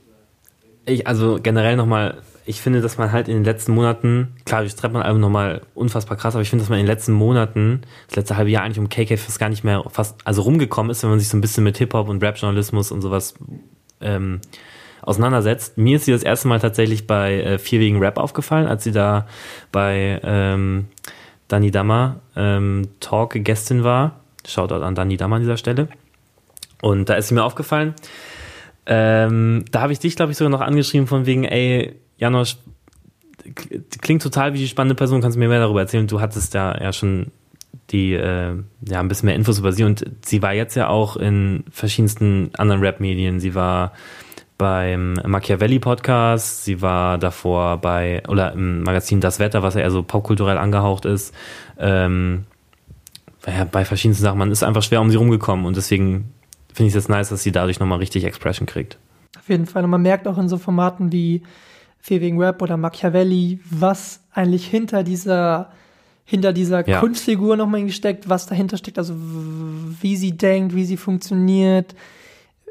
Ich, also generell nochmal, ich finde, dass man halt in den letzten Monaten, klar, das Treppmann-Album nochmal unfassbar krass, aber ich finde, dass man in den letzten Monaten, das letzte halbe Jahr eigentlich um KK fast gar nicht mehr fast, also rumgekommen ist, wenn man sich so ein bisschen mit Hip-Hop und Rap-Journalismus und sowas ähm, auseinandersetzt. Mir ist sie das erste Mal tatsächlich bei äh, Vier wegen Rap aufgefallen, als sie da bei ähm, Dani Dammer ähm, Talk Gästin war. Shoutout an Dani Dammer an dieser Stelle. Und da ist sie mir aufgefallen. Ähm, da habe ich dich, glaube ich, sogar noch angeschrieben von wegen, ey, Janosch, klingt total wie die spannende Person, kannst du mir mehr darüber erzählen? Du hattest ja, ja schon die, äh, ja, ein bisschen mehr Infos über sie und sie war jetzt ja auch in verschiedensten anderen Rap-Medien. Sie war beim Machiavelli Podcast, sie war davor bei, oder im Magazin Das Wetter, was ja eher so popkulturell angehaucht ist, ähm, ja, bei verschiedensten Sachen. Man ist einfach schwer um sie rumgekommen und deswegen finde ich es jetzt nice, dass sie dadurch nochmal richtig Expression kriegt. Auf jeden Fall. Und man merkt auch in so Formaten wie Vier wegen Rap oder Machiavelli, was eigentlich hinter dieser hinter dieser ja. Kunstfigur nochmal steckt, was dahinter steckt, also wie sie denkt, wie sie funktioniert,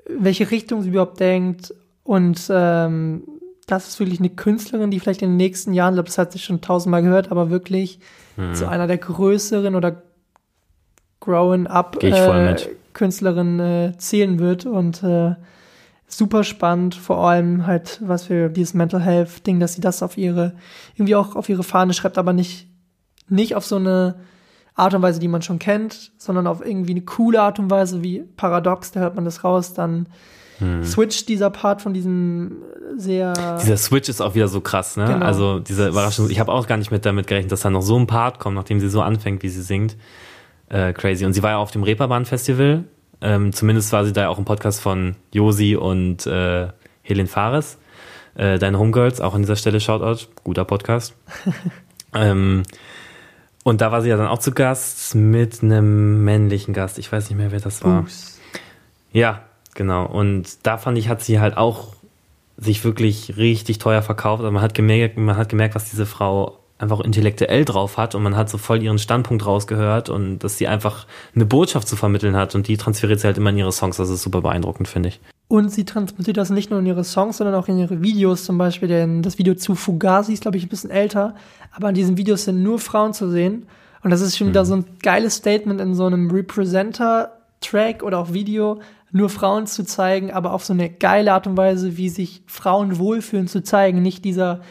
welche Richtung sie überhaupt denkt. Und ähm, das ist wirklich eine Künstlerin, die vielleicht in den nächsten Jahren, ich glaube, das hat sich schon tausendmal gehört, aber wirklich mhm. zu einer der größeren oder growing up äh, Künstlerinnen äh, zählen wird. Und äh, super spannend, vor allem halt, was für dieses Mental Health Ding, dass sie das auf ihre, irgendwie auch auf ihre Fahne schreibt, aber nicht, nicht auf so eine Art und Weise, die man schon kennt, sondern auf irgendwie eine coole Art und Weise, wie Paradox, da hört man das raus, dann hm. switcht dieser Part von diesem sehr. Dieser Switch ist auch wieder so krass, ne? Genau. Also diese Überraschung, ich habe auch gar nicht mit damit gerechnet, dass da noch so ein Part kommt, nachdem sie so anfängt, wie sie singt. Äh, crazy. Und sie war ja auf dem Reeperbahn Festival. Ähm, zumindest war sie da ja auch im Podcast von Josi und äh, Helen Fares. Äh, Deine Homegirls, auch an dieser Stelle Shoutout. Guter Podcast. ähm, und da war sie ja dann auch zu Gast mit einem männlichen Gast. Ich weiß nicht mehr, wer das war. Ups. Ja, genau. Und da fand ich, hat sie halt auch sich wirklich richtig teuer verkauft. Also man hat gemerkt, man hat gemerkt, was diese Frau einfach intellektuell drauf hat und man hat so voll ihren Standpunkt rausgehört und dass sie einfach eine Botschaft zu vermitteln hat und die transferiert sie halt immer in ihre Songs. Das ist super beeindruckend, finde ich. Und sie transportiert das nicht nur in ihre Songs, sondern auch in ihre Videos. Zum Beispiel denn das Video zu Fugazi ist, glaube ich, ein bisschen älter. Aber in diesen Videos sind nur Frauen zu sehen. Und das ist schon mhm. wieder so ein geiles Statement in so einem Representer-Track oder auch Video, nur Frauen zu zeigen, aber auf so eine geile Art und Weise, wie sich Frauen wohlfühlen zu zeigen. Nicht dieser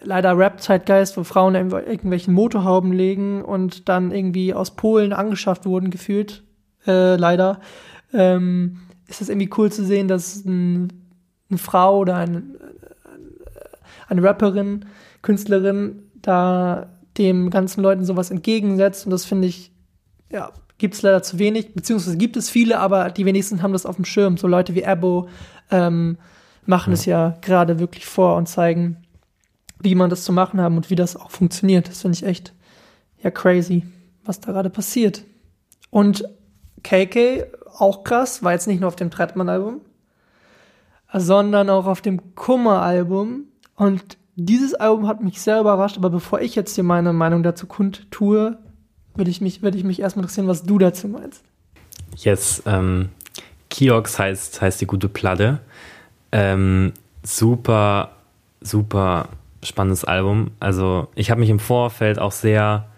leider Rap-Zeitgeist, wo Frauen in irgendwelchen Motorhauben legen und dann irgendwie aus Polen angeschafft wurden, gefühlt. Äh, leider. Ähm, ist es irgendwie cool zu sehen, dass ein, eine Frau oder ein, eine Rapperin, Künstlerin da dem ganzen Leuten sowas entgegensetzt. Und das finde ich, ja, gibt es leider zu wenig, beziehungsweise gibt es viele, aber die wenigsten haben das auf dem Schirm. So Leute wie Abo ähm, machen ja. es ja gerade wirklich vor und zeigen, wie man das zu machen haben und wie das auch funktioniert. Das finde ich echt ja crazy, was da gerade passiert. Und KK auch krass, war jetzt nicht nur auf dem Trettmann-Album, sondern auch auf dem Kummer-Album. Und dieses Album hat mich sehr überrascht, aber bevor ich jetzt hier meine Meinung dazu kundtue, würde ich mich, würde ich mich erstmal interessieren, was du dazu meinst. Yes, ähm, Kiox heißt, heißt die gute Platte. Ähm, super, super spannendes Album. Also ich habe mich im Vorfeld auch sehr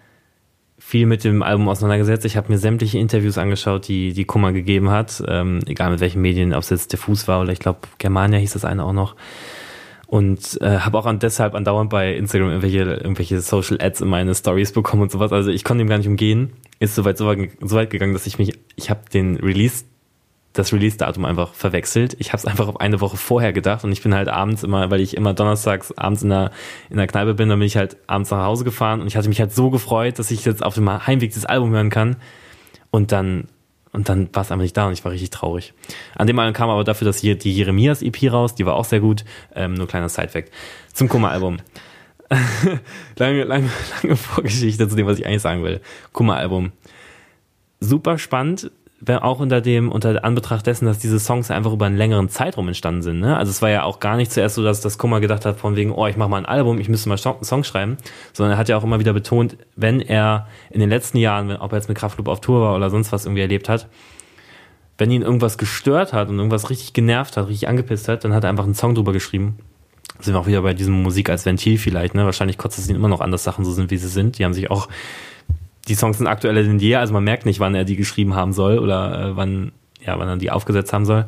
viel mit dem Album auseinandergesetzt. Ich habe mir sämtliche Interviews angeschaut, die die Kummer gegeben hat, ähm, egal mit welchen Medien, ob es jetzt Diffus war oder ich glaube Germania hieß das eine auch noch. Und äh, habe auch an, deshalb andauernd bei Instagram irgendwelche, irgendwelche Social Ads in meine Stories bekommen und sowas. Also ich konnte dem gar nicht umgehen. Ist soweit so weit, so weit gegangen, dass ich mich, ich habe den Release das Release-Datum einfach verwechselt. Ich habe es einfach auf eine Woche vorher gedacht und ich bin halt abends immer, weil ich immer donnerstags abends in der, in der Kneipe bin, dann bin ich halt abends nach Hause gefahren und ich hatte mich halt so gefreut, dass ich jetzt auf dem Heimweg das Album hören kann. Und dann, und dann war es einfach nicht da und ich war richtig traurig. An dem Album kam aber dafür, dass hier die Jeremias EP raus, die war auch sehr gut. Ähm, nur kleiner Side-Fact. Zum Kummer-Album. lange, lange, lange Vorgeschichte zu dem, was ich eigentlich sagen will. Kummer-Album. Super spannend auch unter dem, unter Anbetracht dessen, dass diese Songs einfach über einen längeren Zeitraum entstanden sind. Ne? Also es war ja auch gar nicht zuerst so, dass das Kummer gedacht hat, von wegen, oh, ich mache mal ein Album, ich müsste mal Songs schreiben, sondern er hat ja auch immer wieder betont, wenn er in den letzten Jahren, ob er jetzt mit Kraftclub auf Tour war oder sonst was irgendwie erlebt hat, wenn ihn irgendwas gestört hat und irgendwas richtig genervt hat, richtig angepisst hat, dann hat er einfach einen Song drüber geschrieben. Sind wir auch wieder bei diesem Musik als Ventil vielleicht, ne? Wahrscheinlich kotzt es ihn immer noch an, dass Sachen so sind, wie sie sind. Die haben sich auch die Songs sind aktueller denn je, also man merkt nicht, wann er die geschrieben haben soll oder äh, wann, ja, wann er die aufgesetzt haben soll.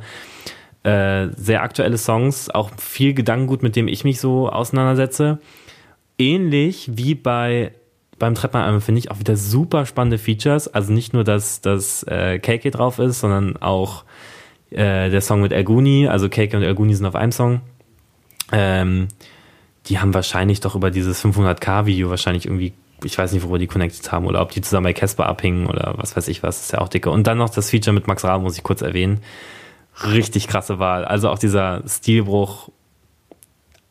Äh, sehr aktuelle Songs, auch viel Gedankengut, mit dem ich mich so auseinandersetze. Ähnlich wie bei beim Treppmann finde ich auch wieder super spannende Features. Also nicht nur, dass das äh, KK drauf ist, sondern auch äh, der Song mit Erguni. Also KK und Erguni sind auf einem Song. Ähm, die haben wahrscheinlich doch über dieses 500k-Video wahrscheinlich irgendwie ich weiß nicht, worüber die connected haben oder ob die zusammen bei Casper abhingen oder was weiß ich was, ist ja auch dicke. Und dann noch das Feature mit Max Rabe, muss ich kurz erwähnen. Richtig krasse Wahl. Also auch dieser Stilbruch.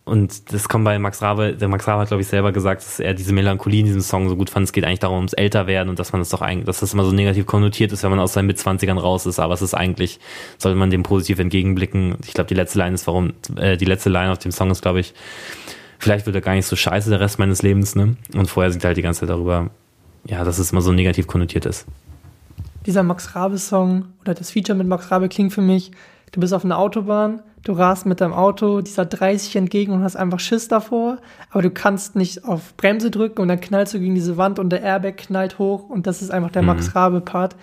Und das kommt bei Max Rabe, der Max Rabe hat, glaube ich, selber gesagt, dass er diese Melancholie in diesem Song so gut fand. Es geht eigentlich darum, ums Älterwerden und dass man das doch eigentlich, dass das immer so negativ konnotiert ist, wenn man aus seinen Mitzwanzigern raus ist. Aber es ist eigentlich, sollte man dem positiv entgegenblicken. Ich glaube, die letzte Line ist, warum, äh, die letzte Line auf dem Song ist, glaube ich, vielleicht wird er gar nicht so scheiße der Rest meines Lebens, ne? Und vorher singt er halt die ganze Zeit darüber, ja, dass es immer so negativ konnotiert ist. Dieser Max Rabe-Song oder das Feature mit Max Rabe klingt für mich, du bist auf einer Autobahn, du rast mit deinem Auto dieser 30 entgegen und hast einfach Schiss davor, aber du kannst nicht auf Bremse drücken und dann knallst du gegen diese Wand und der Airbag knallt hoch und das ist einfach der mhm. Max Rabe-Part.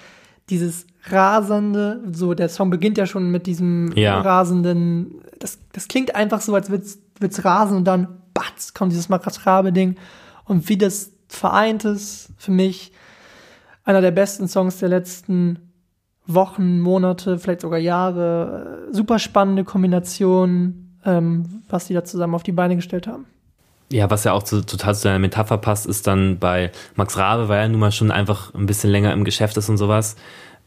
Dieses rasende, so der Song beginnt ja schon mit diesem ja. rasenden, das, das klingt einfach so, als würde es rasen und dann batz, kommt dieses Makatrabe-Ding. Und wie das vereint ist, für mich einer der besten Songs der letzten Wochen, Monate, vielleicht sogar Jahre. Super spannende Kombination, ähm, was die da zusammen auf die Beine gestellt haben. Ja, was ja auch zu, total zu deiner Metapher passt, ist dann bei Max Rabe, weil er nun mal schon einfach ein bisschen länger im Geschäft ist und sowas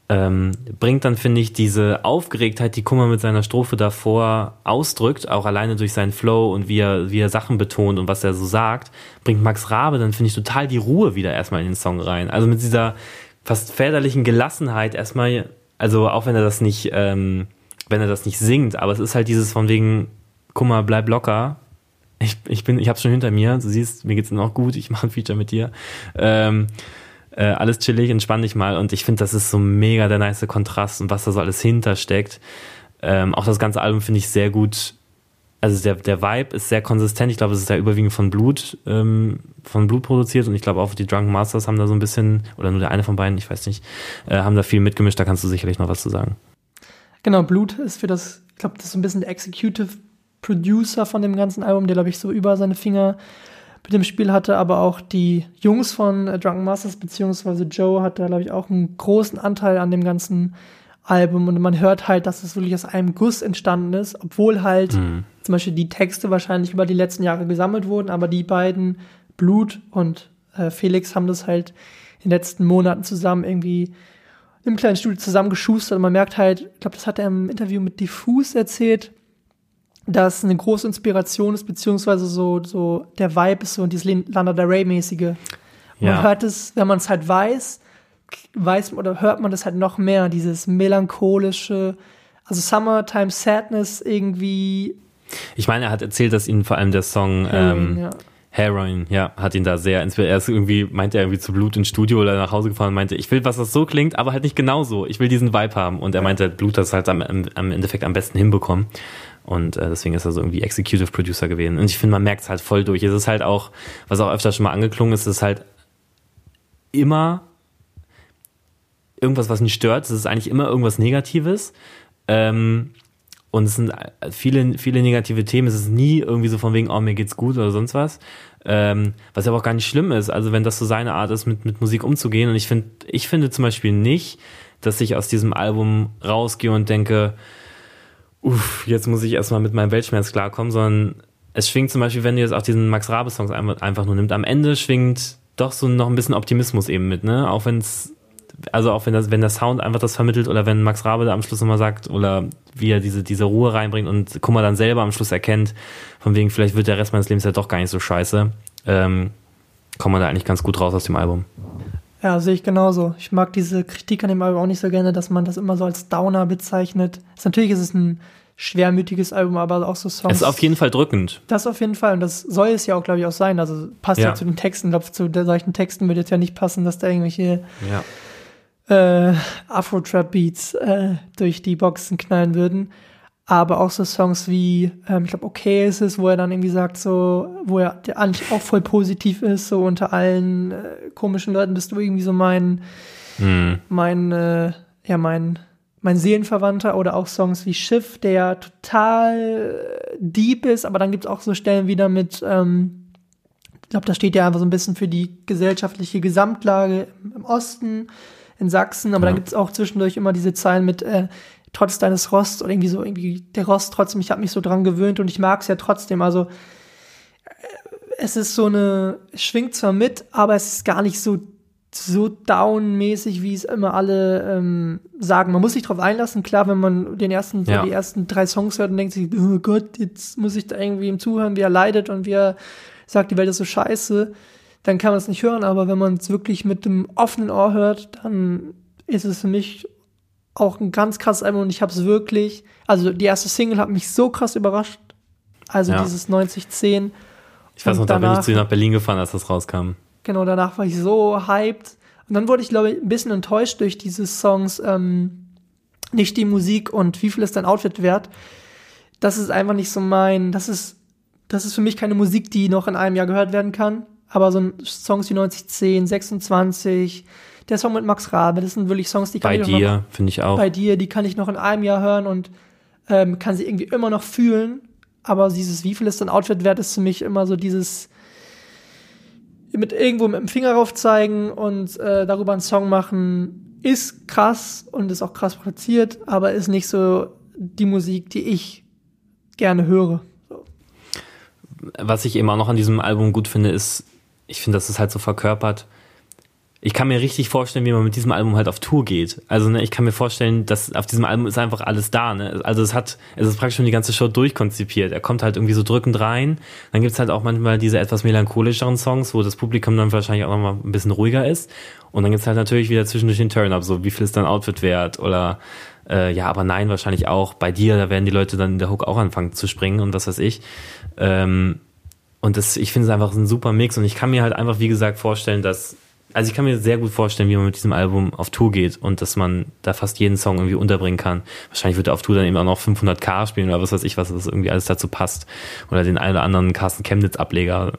ähm, bringt dann, finde ich, diese Aufgeregtheit, die Kummer mit seiner Strophe davor ausdrückt, auch alleine durch seinen Flow und wie er, wie er Sachen betont und was er so sagt, bringt Max Rabe dann, finde ich, total die Ruhe wieder erstmal in den Song rein. Also mit dieser fast väterlichen Gelassenheit erstmal, also auch wenn er das nicht, ähm, wenn er das nicht singt, aber es ist halt dieses von wegen, Kummer, bleib locker. Ich, ich bin, ich hab's schon hinter mir, du siehst, mir geht's noch gut, ich mache ein Feature mit dir. Ähm, äh, alles chillig, entspann dich mal. Und ich finde, das ist so mega der nice Kontrast und was da so alles hintersteckt. Ähm, auch das ganze Album finde ich sehr gut. Also der, der Vibe ist sehr konsistent. Ich glaube, es ist ja überwiegend von Blut, ähm, von Blut produziert und ich glaube auch die Drunken Masters haben da so ein bisschen, oder nur der eine von beiden, ich weiß nicht, äh, haben da viel mitgemischt, da kannst du sicherlich noch was zu sagen. Genau, Blut ist für das, ich glaube, das ist so ein bisschen der Executive Producer von dem ganzen Album, der, glaube ich, so über seine Finger mit dem Spiel hatte, aber auch die Jungs von äh, Drunken Masters, beziehungsweise Joe hat da, glaube ich, auch einen großen Anteil an dem ganzen Album und man hört halt, dass es wirklich aus einem Guss entstanden ist, obwohl halt mhm. zum Beispiel die Texte wahrscheinlich über die letzten Jahre gesammelt wurden, aber die beiden, Blut und äh, Felix, haben das halt in den letzten Monaten zusammen irgendwie im kleinen Studio zusammengeschustert und man merkt halt, ich glaube, das hat er im Interview mit Diffus erzählt, dass eine große Inspiration ist, beziehungsweise so, so der Vibe ist so und dieses Lana Del Rey-mäßige. Man ja. hört es, wenn man es halt weiß, weiß oder hört man das halt noch mehr, dieses melancholische, also Summertime Sadness irgendwie. Ich meine, er hat erzählt, dass ihn vor allem der Song Heroin, ähm, ja. Heroin, ja, hat ihn da sehr inspiriert. Er ist irgendwie, meinte er irgendwie zu Blut ins Studio oder nach Hause gefahren und meinte, ich will, was das so klingt, aber halt nicht genauso. Ich will diesen Vibe haben. Und er meinte, Blut das halt am, am Endeffekt am besten hinbekommen. Und äh, deswegen ist er so irgendwie Executive Producer gewesen. Und ich finde, man merkt es halt voll durch. Es ist halt auch, was auch öfter schon mal angeklungen ist, ist halt immer irgendwas, was ihn stört. Es ist eigentlich immer irgendwas Negatives. Ähm, und es sind viele, viele negative Themen. Es ist nie irgendwie so von wegen, oh, mir geht's gut oder sonst was. Ähm, was aber auch gar nicht schlimm ist. Also wenn das so seine Art ist, mit, mit Musik umzugehen. Und ich finde, ich finde zum Beispiel nicht, dass ich aus diesem Album rausgehe und denke, uff, jetzt muss ich erstmal mit meinem Weltschmerz klarkommen, sondern es schwingt zum Beispiel, wenn du jetzt auch diesen Max Rabe-Songs einfach nur nimmst, am Ende schwingt doch so noch ein bisschen Optimismus eben mit, ne? Auch wenn es, also auch wenn das, wenn der Sound einfach das vermittelt oder wenn Max Rabe da am Schluss nochmal sagt oder wie er diese, diese Ruhe reinbringt und mal dann selber am Schluss erkennt, von wegen, vielleicht wird der Rest meines Lebens ja doch gar nicht so scheiße, ähm, kommt man da eigentlich ganz gut raus aus dem Album. Ja, sehe ich genauso. Ich mag diese Kritik an dem Album auch nicht so gerne, dass man das immer so als Downer bezeichnet. Ist, natürlich ist es ein schwermütiges Album, aber auch so Songs. Es ist auf jeden Fall drückend. Das auf jeden Fall. Und das soll es ja auch, glaube ich, auch sein. Also passt ja, ja zu den Texten. Ich glaube, zu solchen Texten würde es ja nicht passen, dass da irgendwelche ja. äh, Afro-Trap-Beats äh, durch die Boxen knallen würden aber auch so Songs wie, ähm, ich glaube, okay ist es, wo er dann irgendwie sagt, so, wo er der eigentlich auch voll positiv ist, so unter allen äh, komischen Leuten bist du irgendwie so mein, mhm. mein, äh, ja, mein, mein Seelenverwandter oder auch Songs wie Schiff, der total deep ist, aber dann gibt's auch so Stellen wieder mit, ähm, ich glaube, da steht ja einfach so ein bisschen für die gesellschaftliche Gesamtlage im Osten, in Sachsen, aber ja. dann gibt's auch zwischendurch immer diese Zeilen mit, äh, trotz deines Rosts oder irgendwie so, irgendwie der Rost trotzdem, ich habe mich so dran gewöhnt und ich mag es ja trotzdem. Also äh, es ist so eine, es schwingt zwar mit, aber es ist gar nicht so so down-mäßig, wie es immer alle ähm, sagen. Man muss sich drauf einlassen, klar, wenn man den ersten, ja. so die ersten drei Songs hört und denkt sich, oh Gott, jetzt muss ich da irgendwie ihm zuhören, wie er leidet und wie er sagt, die Welt ist so scheiße, dann kann man es nicht hören, aber wenn man es wirklich mit dem offenen Ohr hört, dann ist es für mich auch ein ganz krasses Album und ich habe es wirklich, also die erste Single hat mich so krass überrascht. Also ja. dieses 9010. Ich weiß noch, danach, da bin ich zu dir nach Berlin gefahren, als das rauskam. Genau, danach war ich so hyped. Und dann wurde ich, glaube ich, ein bisschen enttäuscht durch diese Songs, ähm, nicht die Musik und wie viel ist dein Outfit wert. Das ist einfach nicht so mein, das ist, das ist für mich keine Musik, die noch in einem Jahr gehört werden kann. Aber so Songs wie 9010, 26, der Song mit Max Rabe, das sind wirklich Songs, die kann bei ich dir, finde ich auch. Bei dir, die kann ich noch in einem Jahr hören und ähm, kann sie irgendwie immer noch fühlen. Aber dieses, wie viel ist dein Outfit wert, ist für mich immer so dieses mit irgendwo mit dem Finger rauf zeigen und äh, darüber einen Song machen, ist krass und ist auch krass produziert, aber ist nicht so die Musik, die ich gerne höre. So. Was ich eben auch noch an diesem Album gut finde, ist, ich finde, dass es halt so verkörpert, ich kann mir richtig vorstellen, wie man mit diesem Album halt auf Tour geht. Also ne, ich kann mir vorstellen, dass auf diesem Album ist einfach alles da. Ne? Also es hat, es ist praktisch schon die ganze Show durchkonzipiert. Er kommt halt irgendwie so drückend rein. Dann gibt's halt auch manchmal diese etwas melancholischeren Songs, wo das Publikum dann wahrscheinlich auch nochmal ein bisschen ruhiger ist. Und dann gibt's halt natürlich wieder zwischendurch den Turn-Up, so wie viel ist dein Outfit wert oder äh, ja, aber nein, wahrscheinlich auch bei dir, da werden die Leute dann in der Hook auch anfangen zu springen und was weiß ich. Ähm, und das, ich finde es einfach ein super Mix und ich kann mir halt einfach, wie gesagt, vorstellen, dass also ich kann mir sehr gut vorstellen, wie man mit diesem Album auf Tour geht und dass man da fast jeden Song irgendwie unterbringen kann. Wahrscheinlich wird er auf Tour dann eben auch noch 500k spielen oder was weiß ich, was das irgendwie alles dazu passt. Oder den einen oder anderen Carsten Chemnitz-Ableger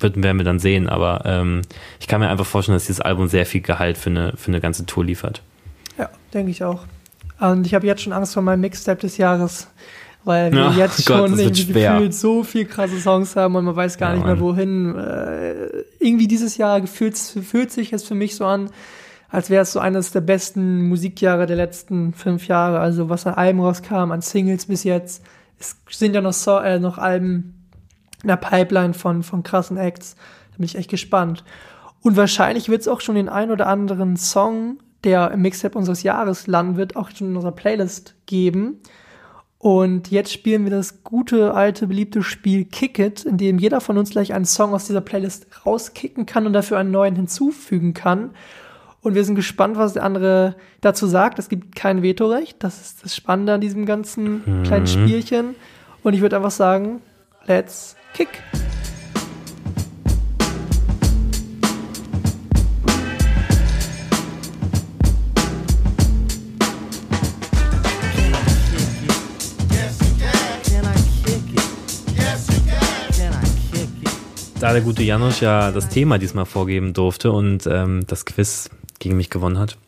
werden wir dann sehen. Aber ähm, ich kann mir einfach vorstellen, dass dieses Album sehr viel Gehalt für eine, für eine ganze Tour liefert. Ja, denke ich auch. Und ich habe jetzt schon Angst vor meinem Mixtape des Jahres weil wir ja, jetzt Gott, schon irgendwie gefühlt so viel krasse Songs haben und man weiß gar ja, nicht mehr wohin. Äh, irgendwie dieses Jahr gefühlt, fühlt sich es für mich so an, als wäre es so eines der besten Musikjahre der letzten fünf Jahre. Also was an Alben rauskam, an Singles bis jetzt. Es sind ja noch, so äh, noch Alben in der Pipeline von, von krassen Acts. Da bin ich echt gespannt. Und wahrscheinlich wird es auch schon den ein oder anderen Song, der im Mixtape unseres Jahres landen wird, auch schon in unserer Playlist geben. Und jetzt spielen wir das gute, alte, beliebte Spiel Kick It, in dem jeder von uns gleich einen Song aus dieser Playlist rauskicken kann und dafür einen neuen hinzufügen kann. Und wir sind gespannt, was der andere dazu sagt. Es gibt kein Vetorecht. Das ist das Spannende an diesem ganzen mhm. kleinen Spielchen. Und ich würde einfach sagen, let's kick. Da der gute Janusz ja das Thema diesmal vorgeben durfte und ähm, das Quiz gegen mich gewonnen hat,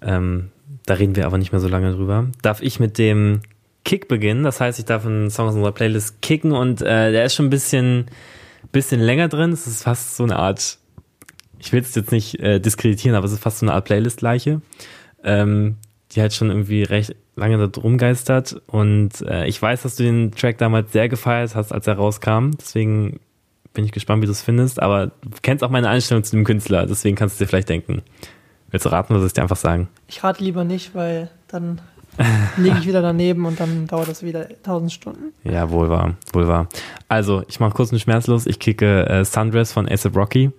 ähm, da reden wir aber nicht mehr so lange drüber, darf ich mit dem Kick beginnen. Das heißt, ich darf einen Song aus unserer Playlist kicken und äh, der ist schon ein bisschen, bisschen länger drin. Es ist fast so eine Art, ich will es jetzt nicht äh, diskreditieren, aber es ist fast so eine Art Playlist-Leiche, ähm, die halt schon irgendwie recht lange da rumgeistert. Und äh, ich weiß, dass du den Track damals sehr gefeiert hast, als er rauskam. Deswegen bin ich gespannt, wie du es findest. Aber du kennst auch meine Einstellung zu dem Künstler, deswegen kannst du dir vielleicht denken. Willst du raten oder soll ich dir einfach sagen? Ich rate lieber nicht, weil dann liege ich wieder daneben und dann dauert das wieder tausend Stunden. Ja, wohl wahr, wohl wahr. Also, ich mache kurz und schmerzlos. Ich kicke äh, Sundress von ASAP Rocky.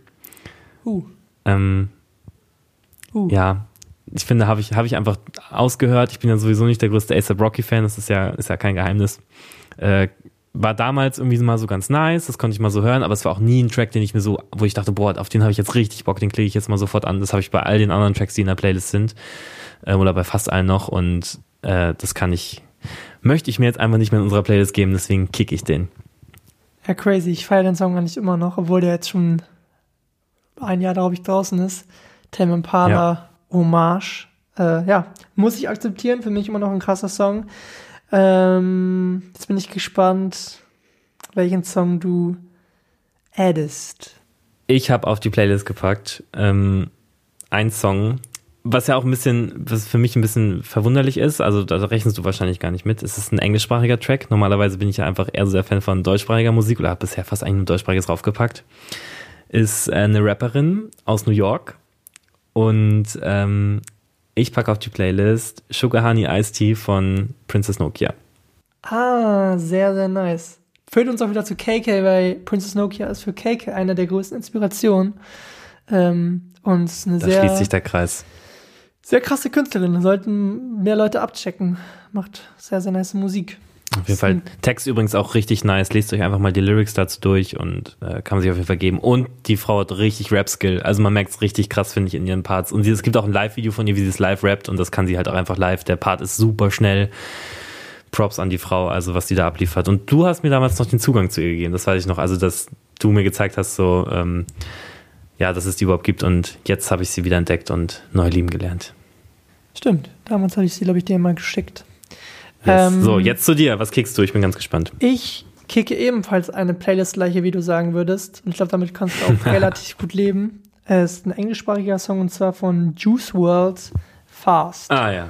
Uh. Ähm, Uh. ja, ich finde, habe ich, hab ich einfach ausgehört. Ich bin ja sowieso nicht der größte ASAP Rocky-Fan, das ist ja, ist ja kein Geheimnis. Äh, war damals irgendwie mal so ganz nice, das konnte ich mal so hören, aber es war auch nie ein Track, den ich mir so, wo ich dachte, boah, auf den habe ich jetzt richtig Bock, den klicke ich jetzt mal sofort an. Das habe ich bei all den anderen Tracks, die in der Playlist sind, äh, oder bei fast allen noch und äh, das kann ich, möchte ich mir jetzt einfach nicht mehr in unserer Playlist geben, deswegen kicke ich den. Ja, crazy. Ich feiere den Song eigentlich immer noch, obwohl der jetzt schon ein Jahr, glaube ich, draußen ist. Tame Impala, Ja. Hommage. Äh, ja, muss ich akzeptieren. Für mich immer noch ein krasser Song. Ähm, jetzt bin ich gespannt, welchen Song du addest. Ich habe auf die Playlist gepackt ähm, ein Song, was ja auch ein bisschen, was für mich ein bisschen verwunderlich ist. Also da rechnest du wahrscheinlich gar nicht mit. Es ist ein englischsprachiger Track. Normalerweise bin ich ja einfach eher so der Fan von deutschsprachiger Musik oder habe bisher fast eigentlich nur deutschsprachiges draufgepackt. Ist äh, eine Rapperin aus New York und ähm, ich packe auf die Playlist Sugar Honey Iced Tea von Princess Nokia. Ah, sehr, sehr nice. Führt uns auch wieder zu KK, weil Princess Nokia ist für KK eine der größten Inspirationen. Ähm, und eine Da sehr, schließt sich der Kreis. sehr krasse Künstlerin. Sollten mehr Leute abchecken. Macht sehr, sehr nice Musik. Auf jeden Fall. Text übrigens auch richtig nice. Lest euch einfach mal die Lyrics dazu durch und äh, kann man sich auf jeden Fall geben. Und die Frau hat richtig Rap-Skill. Also man merkt es richtig krass, finde ich, in ihren Parts. Und sie, es gibt auch ein Live-Video von ihr, wie sie es live rappt und das kann sie halt auch einfach live. Der Part ist super schnell. Props an die Frau, also was die da abliefert. Und du hast mir damals noch den Zugang zu ihr gegeben. Das weiß ich noch. Also, dass du mir gezeigt hast, so, ähm, ja, dass es die überhaupt gibt. Und jetzt habe ich sie wieder entdeckt und neu lieben gelernt. Stimmt. Damals habe ich sie, glaube ich, dir mal geschickt. Yes. Ähm, so, jetzt zu dir. Was kickst du? Ich bin ganz gespannt. Ich kicke ebenfalls eine Playlist-Leiche, wie du sagen würdest. Und ich glaube, damit kannst du auch relativ gut leben. Es ist ein englischsprachiger Song und zwar von Juice WRLD Fast. Ah, ja.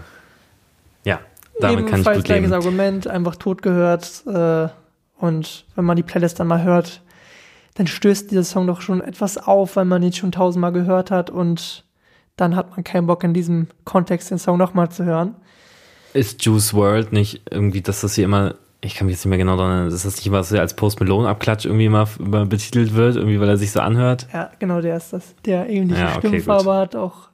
Ja, damit kann ich Ebenfalls gut gleiches leben. Argument, einfach tot gehört. Äh, und wenn man die Playlist dann mal hört, dann stößt dieser Song doch schon etwas auf, weil man ihn schon tausendmal gehört hat und dann hat man keinen Bock in diesem Kontext den Song nochmal zu hören. Ist Juice World nicht irgendwie, dass das hier immer, ich kann mich jetzt nicht mehr genau daran erinnern, dass das nicht immer so als Post Malone Abklatsch irgendwie immer, immer betitelt wird, irgendwie weil er sich so anhört? Ja, genau, der ist das, der ähnliche Ja, okay, Stimmfarbe hat, auch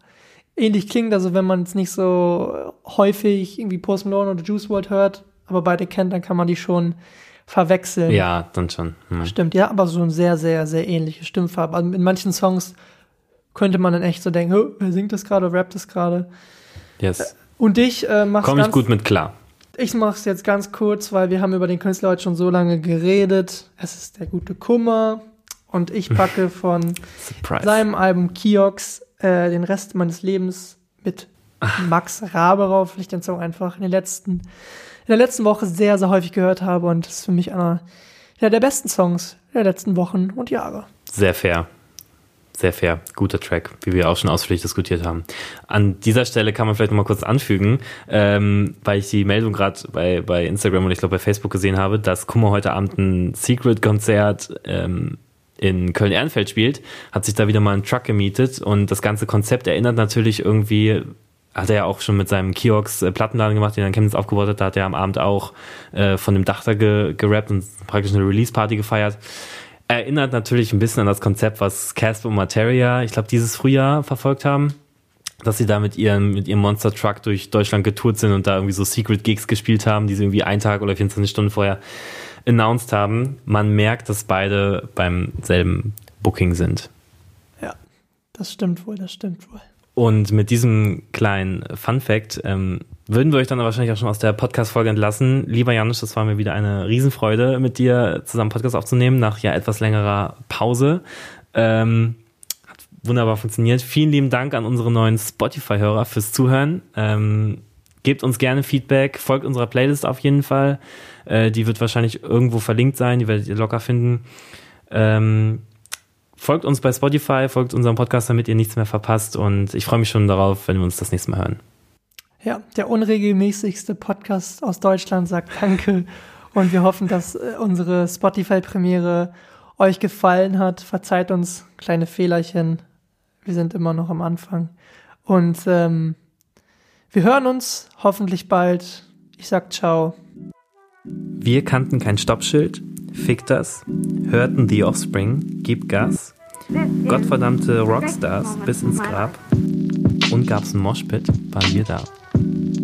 ähnlich klingt. Also wenn man es nicht so häufig irgendwie Post Malone oder Juice WRLD hört, aber beide kennt, dann kann man die schon verwechseln. Ja, dann schon. Hm. Stimmt, ja, aber so ein sehr, sehr, sehr ähnliche Stimmfarbe. Also in manchen Songs könnte man dann echt so denken, "Hö, wer singt das gerade, rappt das gerade? Yes. Und ich äh, mach's Komme ich gut mit klar. ich mach's jetzt ganz kurz, weil wir haben über den Künstler heute schon so lange geredet. Es ist der gute Kummer und ich packe von Surprise. seinem Album Kiox äh, den Rest meines Lebens mit Max Rabe rauf, weil ich den Song einfach in, den letzten, in der letzten Woche sehr, sehr häufig gehört habe und das ist für mich einer der besten Songs der letzten Wochen und Jahre. Sehr fair. Sehr fair. Guter Track, wie wir auch schon ausführlich diskutiert haben. An dieser Stelle kann man vielleicht noch mal kurz anfügen, ähm, weil ich die Meldung gerade bei, bei Instagram und ich glaube bei Facebook gesehen habe, dass Kummer heute Abend ein Secret-Konzert ähm, in Köln-Ehrenfeld spielt, hat sich da wieder mal einen Truck gemietet und das ganze Konzept erinnert natürlich irgendwie, hat er ja auch schon mit seinem Kiox äh, Plattenladen gemacht, den er in Chemnitz aufgebaut hat, da hat er am Abend auch äh, von dem Dach da ge gerappt und praktisch eine Release-Party gefeiert. Erinnert natürlich ein bisschen an das Konzept, was Casper und Materia, ich glaube, dieses Frühjahr verfolgt haben dass sie da mit ihrem, mit ihrem Monster Truck durch Deutschland getourt sind und da irgendwie so Secret Gigs gespielt haben, die sie irgendwie einen Tag oder 24 Stunden vorher announced haben. Man merkt, dass beide beim selben Booking sind. Ja, das stimmt wohl, das stimmt wohl. Und mit diesem kleinen Fun Fact ähm, würden wir euch dann wahrscheinlich auch schon aus der Podcast-Folge entlassen. Lieber Janusz, das war mir wieder eine Riesenfreude, mit dir zusammen Podcast aufzunehmen, nach ja etwas längerer Pause. Ähm, hat wunderbar funktioniert. Vielen lieben Dank an unsere neuen Spotify-Hörer fürs Zuhören. Ähm, gebt uns gerne Feedback, folgt unserer Playlist auf jeden Fall. Äh, die wird wahrscheinlich irgendwo verlinkt sein, die werdet ihr locker finden. Ähm, folgt uns bei Spotify, folgt unserem Podcast, damit ihr nichts mehr verpasst. Und ich freue mich schon darauf, wenn wir uns das nächste Mal hören. Ja, der unregelmäßigste Podcast aus Deutschland sagt Danke. Und wir hoffen, dass äh, unsere Spotify-Premiere euch gefallen hat. Verzeiht uns kleine Fehlerchen. Wir sind immer noch am Anfang. Und ähm, wir hören uns hoffentlich bald. Ich sag ciao. Wir kannten kein Stoppschild, fick das, hörten The Offspring, gib Gas, gottverdammte Rockstars bis ins Grab und gab's ein Moshpit, waren wir da. you